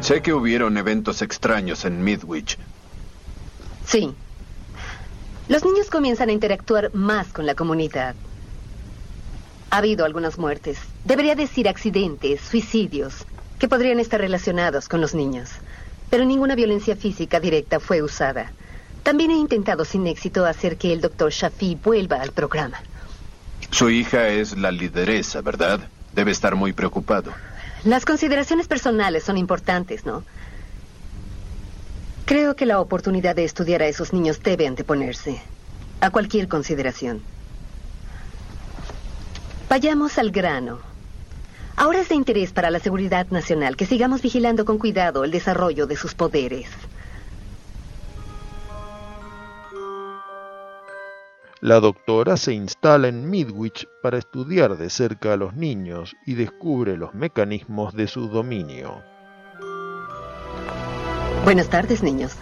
Sé que hubieron eventos extraños en Midwich. Sí. Los niños comienzan a interactuar más con la comunidad. Ha habido algunas muertes, debería decir accidentes, suicidios, que podrían estar relacionados con los niños. Pero ninguna violencia física directa fue usada. También he intentado sin éxito hacer que el doctor Shafi vuelva al programa. Su hija es la lideresa, ¿verdad? Debe estar muy preocupado. Las consideraciones personales son importantes, ¿no? Creo que la oportunidad de estudiar a esos niños debe anteponerse a cualquier consideración. Vayamos al grano. Ahora es de interés para la seguridad nacional que sigamos vigilando con cuidado el desarrollo de sus poderes. La doctora se instala en Midwich para estudiar de cerca a los niños y descubre los mecanismos de su dominio. Buenas tardes, niños.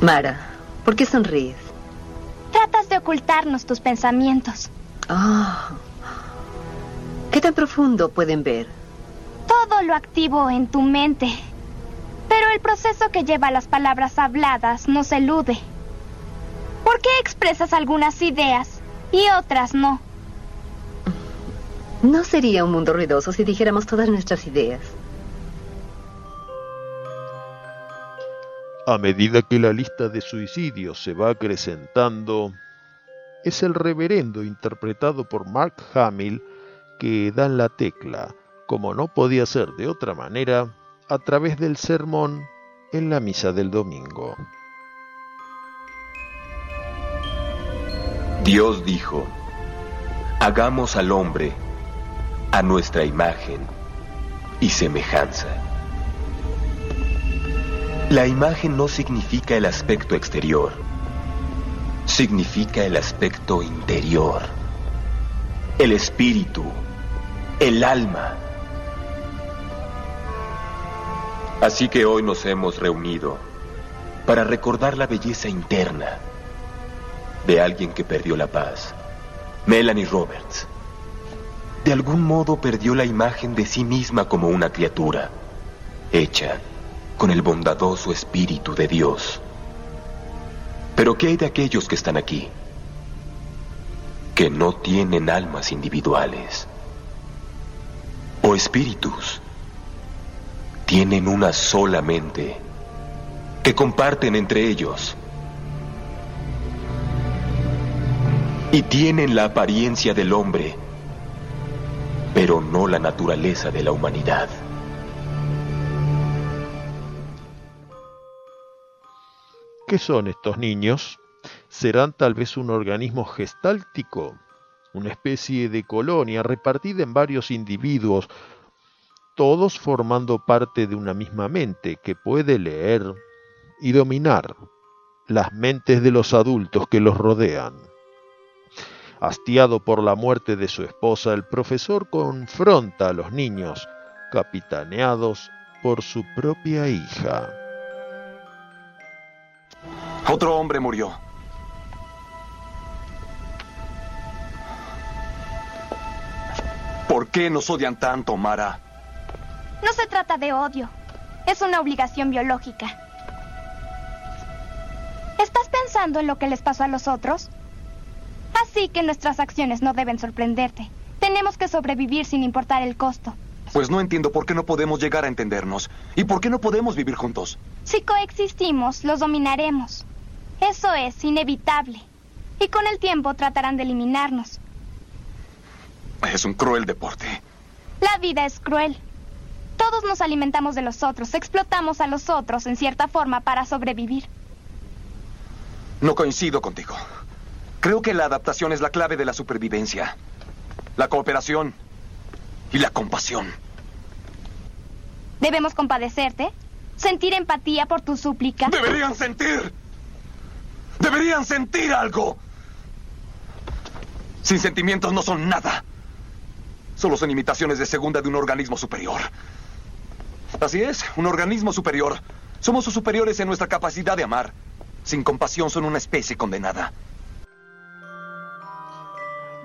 Mara, ¿por qué sonríes? Tratas de ocultarnos tus pensamientos. Ah. ¿Qué tan profundo pueden ver? Todo lo activo en tu mente. Pero el proceso que lleva las palabras habladas nos elude. ¿Por qué expresas algunas ideas y otras no? No sería un mundo ruidoso si dijéramos todas nuestras ideas. A medida que la lista de suicidios se va acrecentando, es el reverendo interpretado por Mark Hamill que da la tecla, como no podía ser de otra manera, a través del sermón en la misa del domingo. Dios dijo, hagamos al hombre a nuestra imagen y semejanza. La imagen no significa el aspecto exterior, significa el aspecto interior, el espíritu, el alma. Así que hoy nos hemos reunido para recordar la belleza interna de alguien que perdió la paz, Melanie Roberts. De algún modo perdió la imagen de sí misma como una criatura, hecha con el bondadoso espíritu de Dios. Pero ¿qué hay de aquellos que están aquí? Que no tienen almas individuales o espíritus. Tienen una sola mente que comparten entre ellos. Y tienen la apariencia del hombre, pero no la naturaleza de la humanidad. ¿Qué son estos niños? ¿Serán tal vez un organismo gestáltico? Una especie de colonia repartida en varios individuos, todos formando parte de una misma mente que puede leer y dominar las mentes de los adultos que los rodean. Hastiado por la muerte de su esposa, el profesor confronta a los niños, capitaneados por su propia hija. Otro hombre murió. ¿Por qué nos odian tanto, Mara? No se trata de odio. Es una obligación biológica. ¿Estás pensando en lo que les pasó a los otros? Así que nuestras acciones no deben sorprenderte. Tenemos que sobrevivir sin importar el costo. Pues no entiendo por qué no podemos llegar a entendernos. ¿Y por qué no podemos vivir juntos? Si coexistimos, los dominaremos. Eso es inevitable. Y con el tiempo tratarán de eliminarnos. Es un cruel deporte. La vida es cruel. Todos nos alimentamos de los otros, explotamos a los otros en cierta forma para sobrevivir. No coincido contigo. Creo que la adaptación es la clave de la supervivencia. La cooperación y la compasión. ¿Debemos compadecerte? ¿Sentir empatía por tu súplica? ¡Deberían sentir! ¡Deberían sentir algo! Sin sentimientos no son nada. Solo son imitaciones de segunda de un organismo superior. Así es, un organismo superior. Somos sus superiores en nuestra capacidad de amar. Sin compasión son una especie condenada.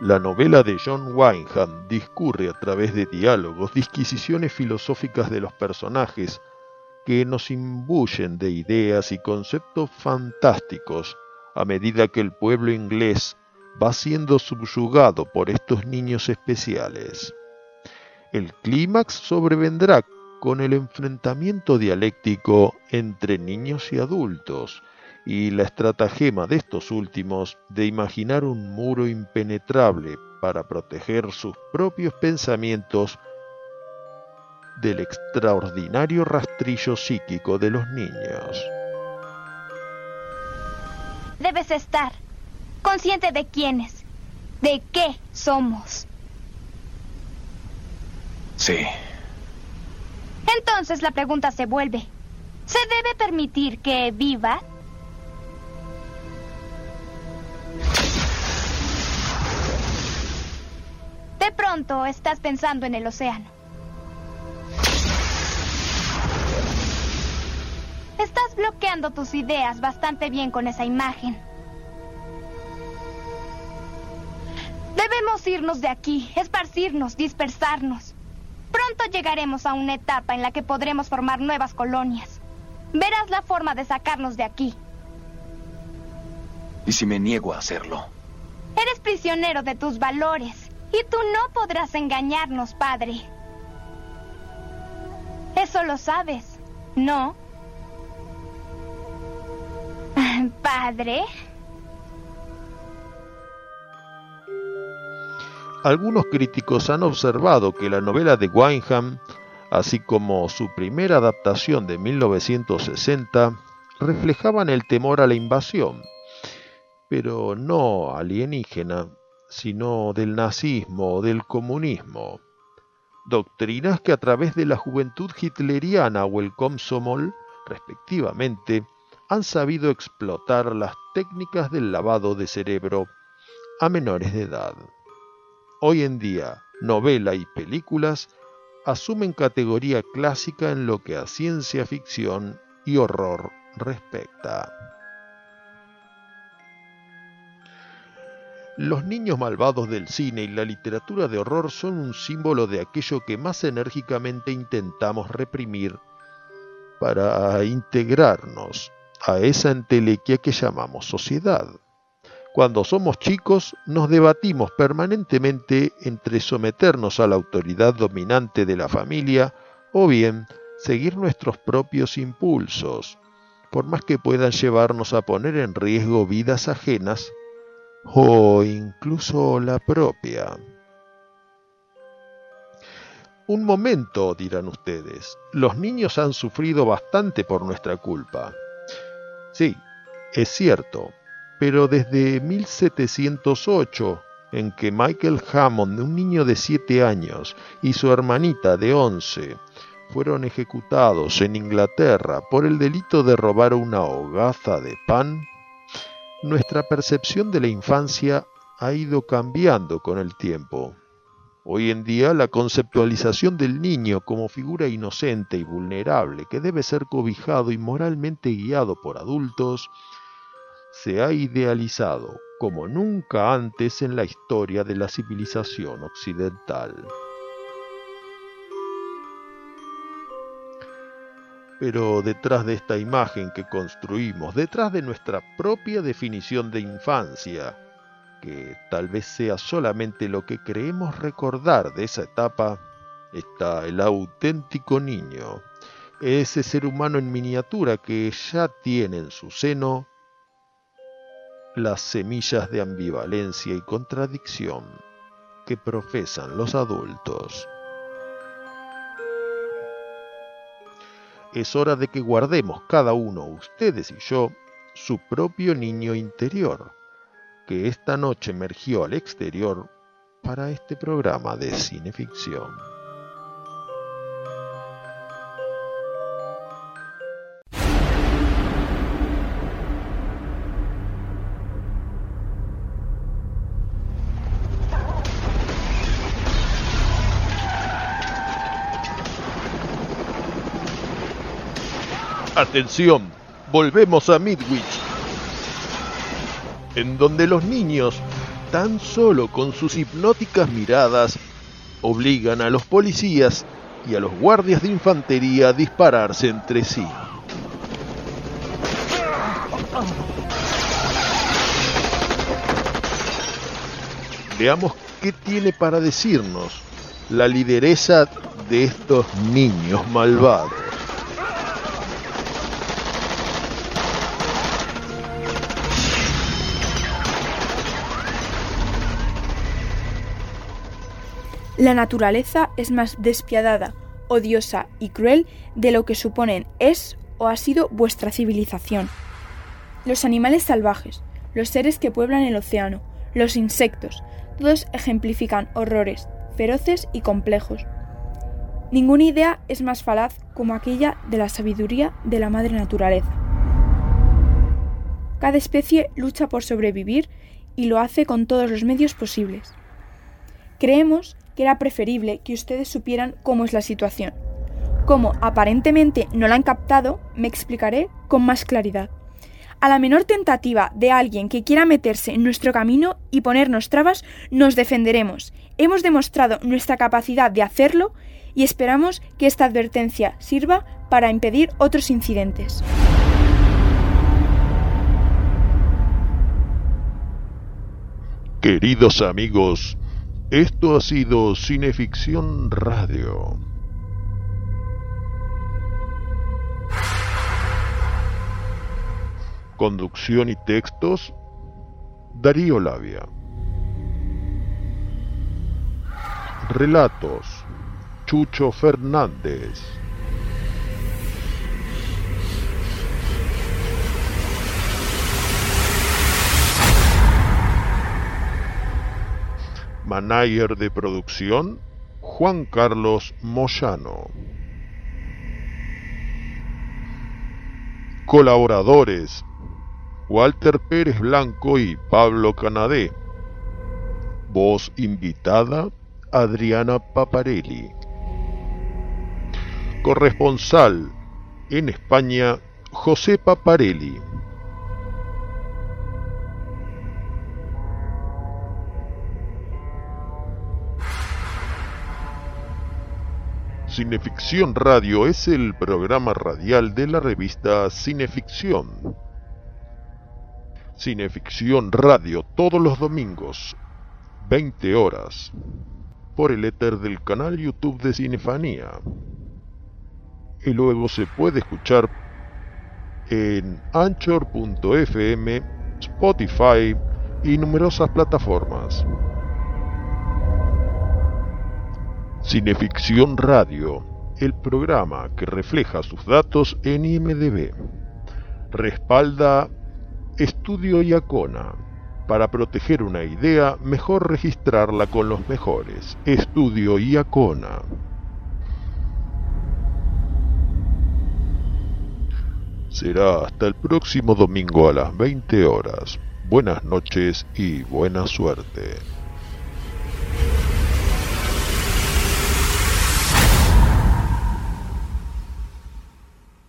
La novela de John Wyndham discurre a través de diálogos, disquisiciones filosóficas de los personajes que nos imbuyen de ideas y conceptos fantásticos a medida que el pueblo inglés va siendo subyugado por estos niños especiales. El clímax sobrevendrá con el enfrentamiento dialéctico entre niños y adultos y la estratagema de estos últimos de imaginar un muro impenetrable para proteger sus propios pensamientos del extraordinario rastrillo psíquico de los niños. Debes estar consciente de quiénes, de qué somos. Sí. Entonces la pregunta se vuelve, ¿se debe permitir que viva? De pronto estás pensando en el océano. Estás bloqueando tus ideas bastante bien con esa imagen. Debemos irnos de aquí, esparcirnos, dispersarnos. Pronto llegaremos a una etapa en la que podremos formar nuevas colonias. Verás la forma de sacarnos de aquí. ¿Y si me niego a hacerlo? Eres prisionero de tus valores y tú no podrás engañarnos, padre. Eso lo sabes, ¿no? Padre. Algunos críticos han observado que la novela de Wineham, así como su primera adaptación de 1960, reflejaban el temor a la invasión, pero no alienígena, sino del nazismo o del comunismo. Doctrinas que a través de la juventud hitleriana o el Komsomol, respectivamente, han sabido explotar las técnicas del lavado de cerebro a menores de edad. Hoy en día, novela y películas asumen categoría clásica en lo que a ciencia ficción y horror respecta. Los niños malvados del cine y la literatura de horror son un símbolo de aquello que más enérgicamente intentamos reprimir para integrarnos a esa entelequia que llamamos sociedad. Cuando somos chicos nos debatimos permanentemente entre someternos a la autoridad dominante de la familia o bien seguir nuestros propios impulsos, por más que puedan llevarnos a poner en riesgo vidas ajenas o incluso la propia. Un momento, dirán ustedes, los niños han sufrido bastante por nuestra culpa. Sí, es cierto, pero desde 1708, en que Michael Hammond, un niño de 7 años, y su hermanita de 11, fueron ejecutados en Inglaterra por el delito de robar una hogaza de pan, nuestra percepción de la infancia ha ido cambiando con el tiempo. Hoy en día la conceptualización del niño como figura inocente y vulnerable que debe ser cobijado y moralmente guiado por adultos se ha idealizado como nunca antes en la historia de la civilización occidental. Pero detrás de esta imagen que construimos, detrás de nuestra propia definición de infancia, que tal vez sea solamente lo que creemos recordar de esa etapa, está el auténtico niño, ese ser humano en miniatura que ya tiene en su seno las semillas de ambivalencia y contradicción que profesan los adultos. Es hora de que guardemos cada uno, ustedes y yo, su propio niño interior, que esta noche emergió al exterior para este programa de cineficción. Atención, volvemos a Midwich, en donde los niños, tan solo con sus hipnóticas miradas, obligan a los policías y a los guardias de infantería a dispararse entre sí. Veamos qué tiene para decirnos la lideresa de estos niños malvados. La naturaleza es más despiadada, odiosa y cruel de lo que suponen es o ha sido vuestra civilización. Los animales salvajes, los seres que pueblan el océano, los insectos, todos ejemplifican horrores, feroces y complejos. Ninguna idea es más falaz como aquella de la sabiduría de la madre naturaleza. Cada especie lucha por sobrevivir y lo hace con todos los medios posibles. Creemos que era preferible que ustedes supieran cómo es la situación. Como aparentemente no la han captado, me explicaré con más claridad. A la menor tentativa de alguien que quiera meterse en nuestro camino y ponernos trabas, nos defenderemos. Hemos demostrado nuestra capacidad de hacerlo y esperamos que esta advertencia sirva para impedir otros incidentes. Queridos amigos, esto ha sido Cineficción Radio. Conducción y textos, Darío Labia. Relatos, Chucho Fernández. Manager de producción, Juan Carlos Moyano. Colaboradores, Walter Pérez Blanco y Pablo Canadé. Voz invitada, Adriana Paparelli. Corresponsal en España, José Paparelli. Cineficción Radio es el programa radial de la revista Cineficción. Cineficción Radio todos los domingos, 20 horas, por el éter del canal YouTube de Cinefanía. Y luego se puede escuchar en anchor.fm, Spotify y numerosas plataformas. Cineficción Radio, el programa que refleja sus datos en IMDB. Respalda Estudio Iacona. Para proteger una idea, mejor registrarla con los mejores. Estudio Iacona. Será hasta el próximo domingo a las 20 horas. Buenas noches y buena suerte.